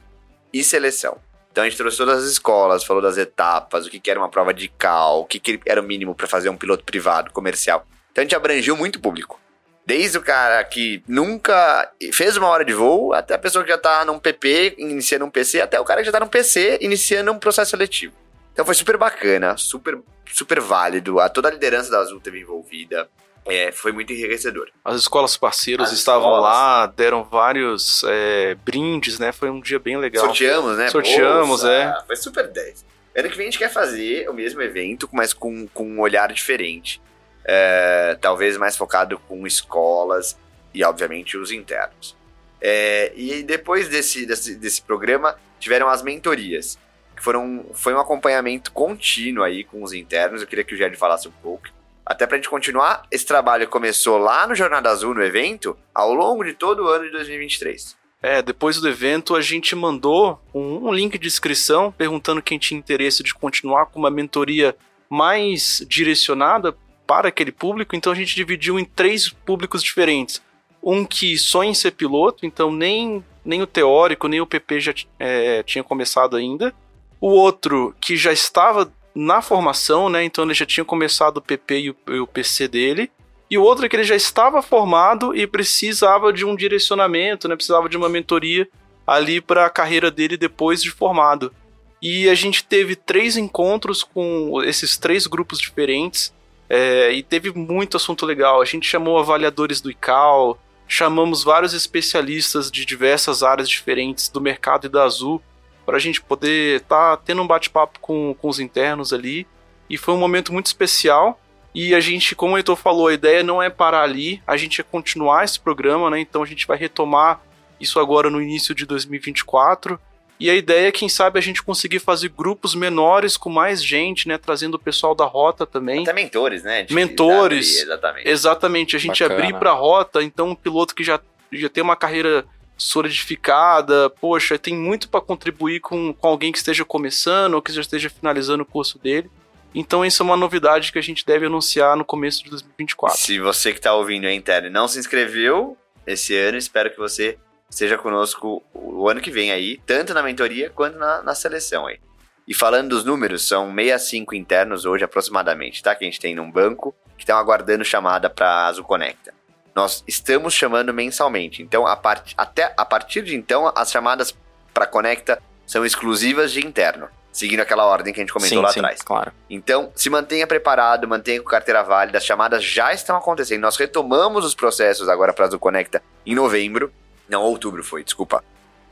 e seleção. Então a gente trouxe todas as escolas, falou das etapas, o que, que era uma prova de cal, o que, que era o mínimo para fazer um piloto privado, comercial. Então a gente abrangiu muito público. Desde o cara que nunca fez uma hora de voo, até a pessoa que já tá num PP, iniciando um PC, até o cara que já tá num PC, iniciando um processo seletivo. Então foi super bacana, super, super válido. A, toda a liderança da Azul teve envolvida. É, foi muito enriquecedor.
As escolas parceiras
As
estavam
escolas.
lá, deram vários é, brindes, né? Foi um dia bem legal.
Sorteamos, né?
Sorteamos,
Bolsa,
é.
Foi super 10. Ano que vem a gente quer fazer o mesmo evento, mas com, com um olhar diferente. É, talvez mais focado com escolas e, obviamente, os internos. É, e depois desse, desse, desse programa, tiveram as mentorias. Que foram, foi um acompanhamento contínuo aí com os internos. Eu queria que o Gerd falasse um pouco. Até pra gente continuar, esse trabalho começou lá no Jornada Azul, no evento, ao longo de todo o ano de 2023.
É, depois do evento a gente mandou um, um link de inscrição perguntando quem tinha interesse de continuar com uma mentoria mais direcionada para aquele público. Então a gente dividiu em três públicos diferentes. Um que sonha em ser piloto, então nem, nem o teórico, nem o PP já é, tinha começado ainda. O outro que já estava na formação, né? Então ele já tinha começado o PP e o, e o PC dele. E o outro é que ele já estava formado e precisava de um direcionamento, né? Precisava de uma mentoria ali para a carreira dele depois de formado. E a gente teve três encontros com esses três grupos diferentes é, e teve muito assunto legal. A gente chamou avaliadores do ICAO, chamamos vários especialistas de diversas áreas diferentes do mercado e da Azul para a gente poder estar tá tendo um bate-papo com, com os internos ali. E foi um momento muito especial. E a gente, como o Heitor falou, a ideia não é parar ali, a gente é continuar esse programa, né? Então a gente vai retomar isso agora no início de 2024. E a ideia é, quem sabe, a gente conseguir fazer grupos menores com mais gente, né? Trazendo o pessoal da rota também.
Até mentores, né? De-
Mentores.
abrir, exatamente.
Exatamente, a gente
Bacana.
abrir para a rota, então um piloto que já, já tem uma carreira solidificada, poxa, tem muito para contribuir com, com alguém que esteja começando ou que já esteja finalizando o curso dele. Então isso é uma novidade que a gente deve anunciar no começo de 2024.
Se você que está ouvindo interno e não se inscreveu esse ano, espero que você esteja conosco o ano que vem aí, tanto na mentoria quanto na, na seleção aí. E falando dos números, são 65 internos hoje aproximadamente, tá? Que a gente tem num banco que estão aguardando chamada para Azul Conecta. Nós estamos chamando mensalmente, então a part... até a partir de então as chamadas para Conecta são exclusivas de interno, seguindo aquela ordem que a gente comentou
sim,
lá
sim,
atrás.
claro.
Então, se mantenha preparado, mantenha com carteira válida, as chamadas já estão acontecendo. Nós retomamos os processos agora para a Azul Conecta em novembro. Não, outubro foi, desculpa.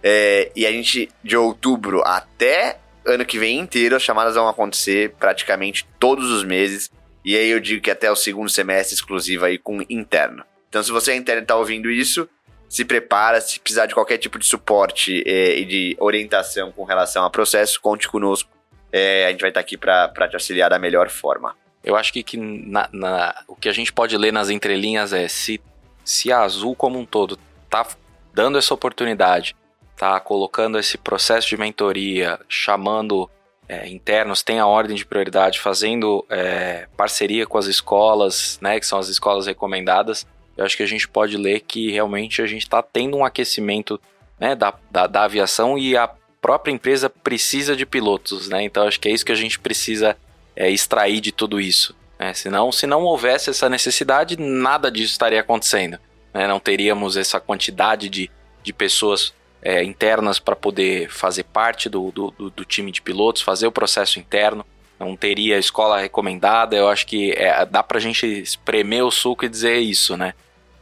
É, e a gente, de outubro até ano que vem inteiro, as chamadas vão acontecer praticamente todos os meses. E aí eu digo que até o segundo semestre exclusivo aí com interno. Então, se você é interno e está ouvindo isso, se prepara. Se precisar de qualquer tipo de suporte é, e de orientação com relação a processo, conte conosco. É, a gente vai estar aqui para te auxiliar da melhor forma.
Eu acho que, que na- na- o que a gente pode ler nas entrelinhas é se, se a Azul como um todo tá dando essa oportunidade, tá colocando esse processo de mentoria, chamando é, internos, tem a ordem de prioridade, fazendo é, parceria com as escolas, né, que são as escolas recomendadas, eu acho que a gente pode ler que realmente a gente está tendo um aquecimento né, da, da, da aviação e a própria empresa precisa de pilotos, né? Então acho que é isso que a gente precisa é, extrair de tudo isso. Né? Senão, se não houvesse essa necessidade, nada disso estaria acontecendo. Né? Não teríamos essa quantidade de, de pessoas é, internas para poder fazer parte do, do, do- time de pilotos, fazer o processo interno. Não teria escola recomendada. Eu acho que é, dá para a gente espremer o suco e dizer isso, né?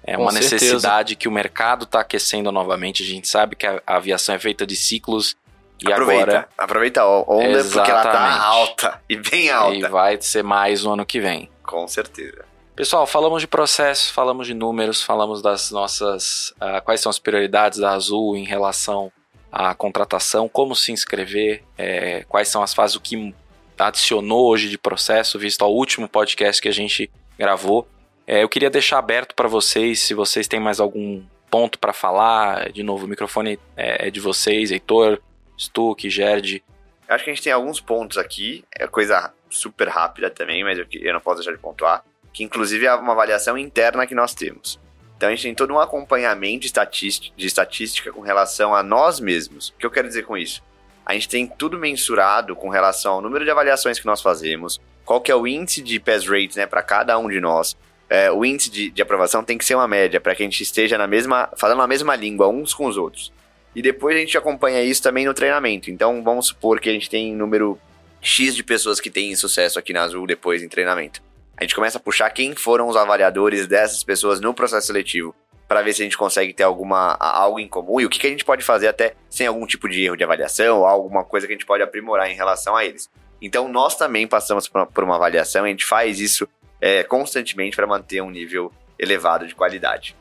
É
Com
uma
certeza.
necessidade que o mercado está aquecendo novamente. A gente sabe que a, a aviação é feita de ciclos e
aproveita,
agora
aproveita a onda porque ela tá
Exatamente.
alta e bem
e
alta.
vai ser mais no ano que vem.
Com certeza.
Pessoal, falamos de processo, falamos de números, falamos das nossas. ah, quais são as prioridades da Azul em relação à contratação, como se inscrever, eh, quais são as fases, o que adicionou hoje de processo, visto ao último podcast que a gente gravou. Eh, eu queria deixar aberto para vocês, se vocês têm mais algum ponto para falar. De novo, o microfone é, é de vocês, Heitor, Stuck, Gerd.
Acho que a gente tem alguns pontos aqui, é coisa super rápida também, mas eu, eu não posso deixar de pontuar, que inclusive é uma avaliação interna que nós temos. Então a gente tem todo um acompanhamento de estatística, de estatística com relação a nós mesmos. O que eu quero dizer com isso? A gente tem tudo mensurado com relação ao número de avaliações que nós fazemos, qual que é o índice de pass rate né, para cada um de nós. É, o índice de, de aprovação tem que ser uma média para que a gente esteja na mesma, falando a mesma língua uns com os outros. E depois a gente acompanha isso também no treinamento. Então vamos supor que a gente tem número X de pessoas que têm sucesso aqui na Azul depois em treinamento a gente começa a puxar quem foram os avaliadores dessas pessoas no processo seletivo para ver se a gente consegue ter alguma algo em comum e o que, que a gente pode fazer até sem algum tipo de erro de avaliação ou alguma coisa que a gente pode aprimorar em relação a eles. Então nós também passamos por uma avaliação e a gente faz isso é, constantemente para manter um nível elevado de qualidade.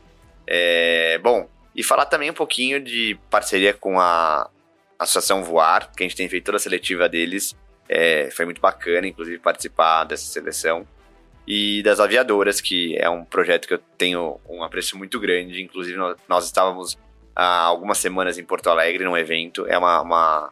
É, bom, e falar também um pouquinho de parceria com a Associação Voar, que a gente tem feito toda a seletiva deles. É, foi muito bacana, inclusive, participar dessa seleção e das aviadoras, que é um projeto que eu tenho um apreço muito grande. Inclusive, nós estávamos há algumas semanas em Porto Alegre num evento. É uma. uma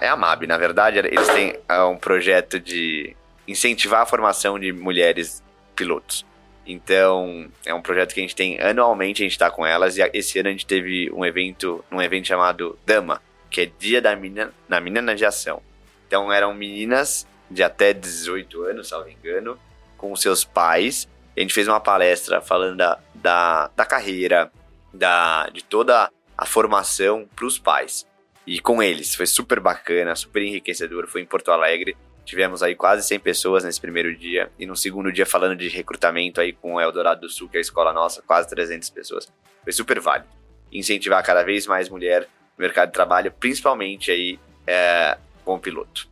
é a MAB, na verdade. Eles têm é um projeto de incentivar a formação de mulheres pilotos. Então, é um projeto que a gente tem anualmente, a gente está com elas, e esse ano a gente teve um evento, um evento chamado Dama, que é Dia da Menina, na Menina na Aviação. Então, eram meninas de até 18 anos, salvo engano, com seus pais. A gente fez uma palestra falando da, da, da carreira, da, de toda a formação para os pais. E com eles, foi super bacana, super enriquecedor. Foi em Porto Alegre. Tivemos aí quase 100 pessoas nesse primeiro dia. E no segundo dia, falando de recrutamento aí com o Eldorado do Sul, que é a escola nossa, quase 300 pessoas. Foi super válido. Incentivar cada vez mais mulher no mercado de trabalho, principalmente aí é, com o piloto.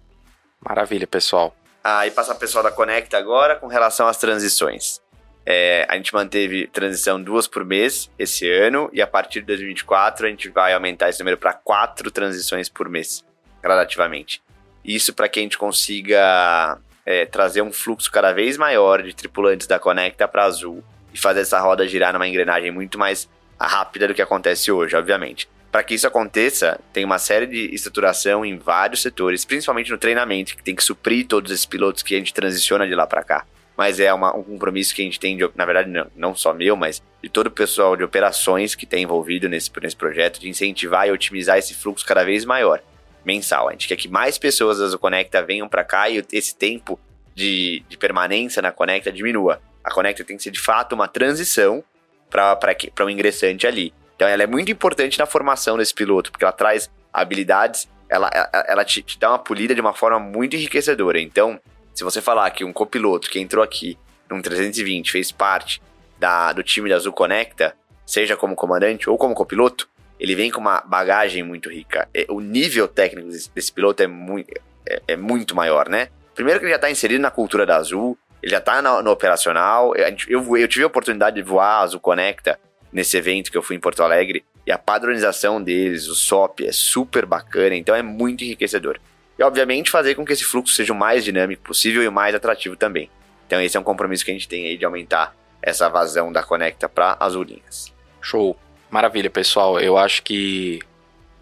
Maravilha, pessoal.
Aí passa a pessoal da Conecta agora com relação às transições. É, a gente manteve transição duas por mês esse ano e a partir de 2024 a gente vai aumentar esse número para quatro transições por mês, gradativamente. Isso para que a gente consiga é, trazer um fluxo cada vez maior de tripulantes da Conecta para Azul e fazer essa roda girar numa engrenagem muito mais rápida do que acontece hoje, obviamente. Para que isso aconteça, tem uma série de estruturação em vários setores, principalmente no treinamento, que tem que suprir todos esses pilotos que a gente transiciona de lá para cá. Mas é uma, um compromisso que a gente tem, de, na verdade, não, não, só meu, mas de todo o pessoal de operações que tem envolvido nesse, nesse projeto, de incentivar e otimizar esse fluxo cada vez maior, mensal. A gente quer que mais pessoas da Conecta venham para cá e esse tempo de, de permanência na Conecta diminua. A Conecta tem que ser de fato uma transição para um ingressante ali. Então ela é muito importante na formação desse piloto, porque ela traz habilidades, ela, ela, ela te, te, dá uma polida de uma forma muito enriquecedora. Então, se você falar que um copiloto que entrou aqui num 320 fez parte da, do time da Azul Conecta, seja como comandante ou como copiloto, ele vem com uma bagagem muito rica. É, o nível técnico desse, desse piloto é muito, é, é, muito maior, né? Primeiro que ele já está inserido na cultura da Azul, ele já está no, no, operacional. Eu, eu, eu tive a oportunidade de voar a Azul Conecta nesse evento que eu fui em Porto Alegre. E a padronização deles, o SOP, é super bacana, então é muito enriquecedor. E, obviamente, fazer com que esse fluxo seja o mais dinâmico possível e o mais atrativo também. Então, esse é um compromisso que a gente tem aí de aumentar essa vazão da Conecta para as linhas.
Show. Maravilha, pessoal. Eu acho que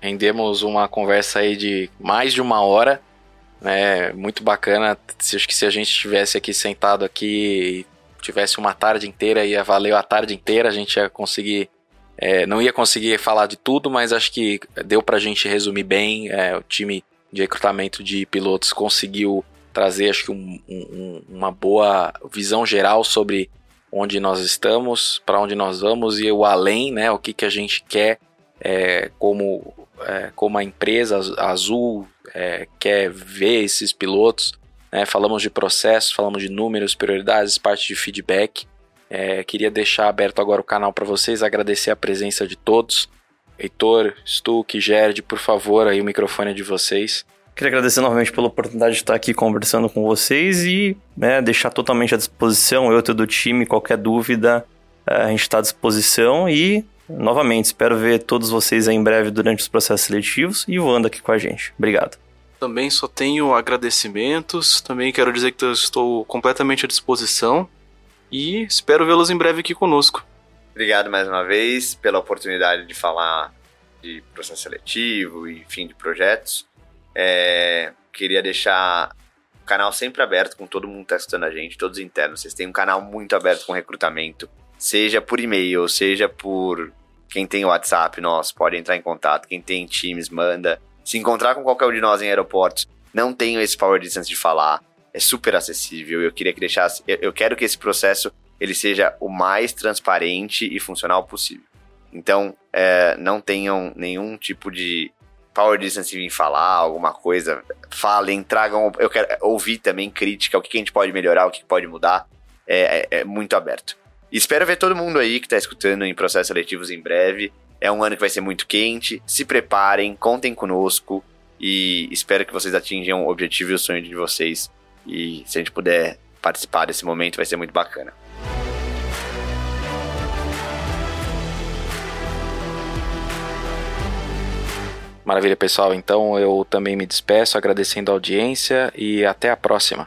rendemos uma conversa aí de mais de uma hora. Né? Muito bacana. Acho que se a gente estivesse aqui sentado aqui tivesse uma tarde inteira, ia valer a tarde inteira, a gente ia conseguir. É, não ia conseguir falar de tudo, mas acho que deu pra gente resumir bem. É, o time de recrutamento de pilotos conseguiu trazer, acho que, um, um, uma boa visão geral sobre onde nós estamos, para onde nós vamos e o além, né? O que, que a gente quer é, como, é, como a empresa Azul é, quer ver esses pilotos. Né? Falamos de processos, falamos de números, prioridades, parte de feedback. É, queria deixar aberto agora o canal para vocês, agradecer a presença de todos. Heitor, Stuck, Gerd, por favor, aí o microfone é de vocês.
Queria agradecer novamente pela oportunidade de estar aqui conversando com vocês e né, deixar totalmente à disposição, eu todo o time, qualquer dúvida, é, a gente está à disposição e, novamente, espero ver todos vocês em breve durante os processos seletivos e voando aqui com a gente. Obrigado.
Também só tenho agradecimentos. Também quero dizer que estou completamente à disposição. E espero vê-los em breve aqui conosco.
Obrigado mais uma vez pela oportunidade de falar de processo seletivo e enfim de projetos. É, queria deixar canal sempre aberto com todo mundo testando a gente, todos internos. Vocês têm um canal muito aberto com recrutamento, seja por e-mail, seja por quem tem WhatsApp, nós pode entrar em contato. Quem tem Teams, manda. Se encontrar com qualquer um de nós em aeroportos, não tenho esse power distance de falar. É super acessível. Eu queria que deixasse. Eu quero que esse processo ele seja o mais transparente e funcional possível. Então, é, não tenham nenhum tipo de power distance vir falar alguma coisa. Falem, tragam. Eu quero ouvir também crítica, o que a gente pode melhorar, o que pode mudar. É, é, é muito aberto. Espero ver todo mundo aí que está escutando em processos seletivos em breve. É um ano que vai ser muito quente. Se preparem, contem conosco e espero que vocês atinjam o objetivo e o sonho de vocês. E se a gente puder participar desse momento, vai ser muito bacana.
Maravilha, pessoal. Então eu também me despeço agradecendo a audiência e até a próxima.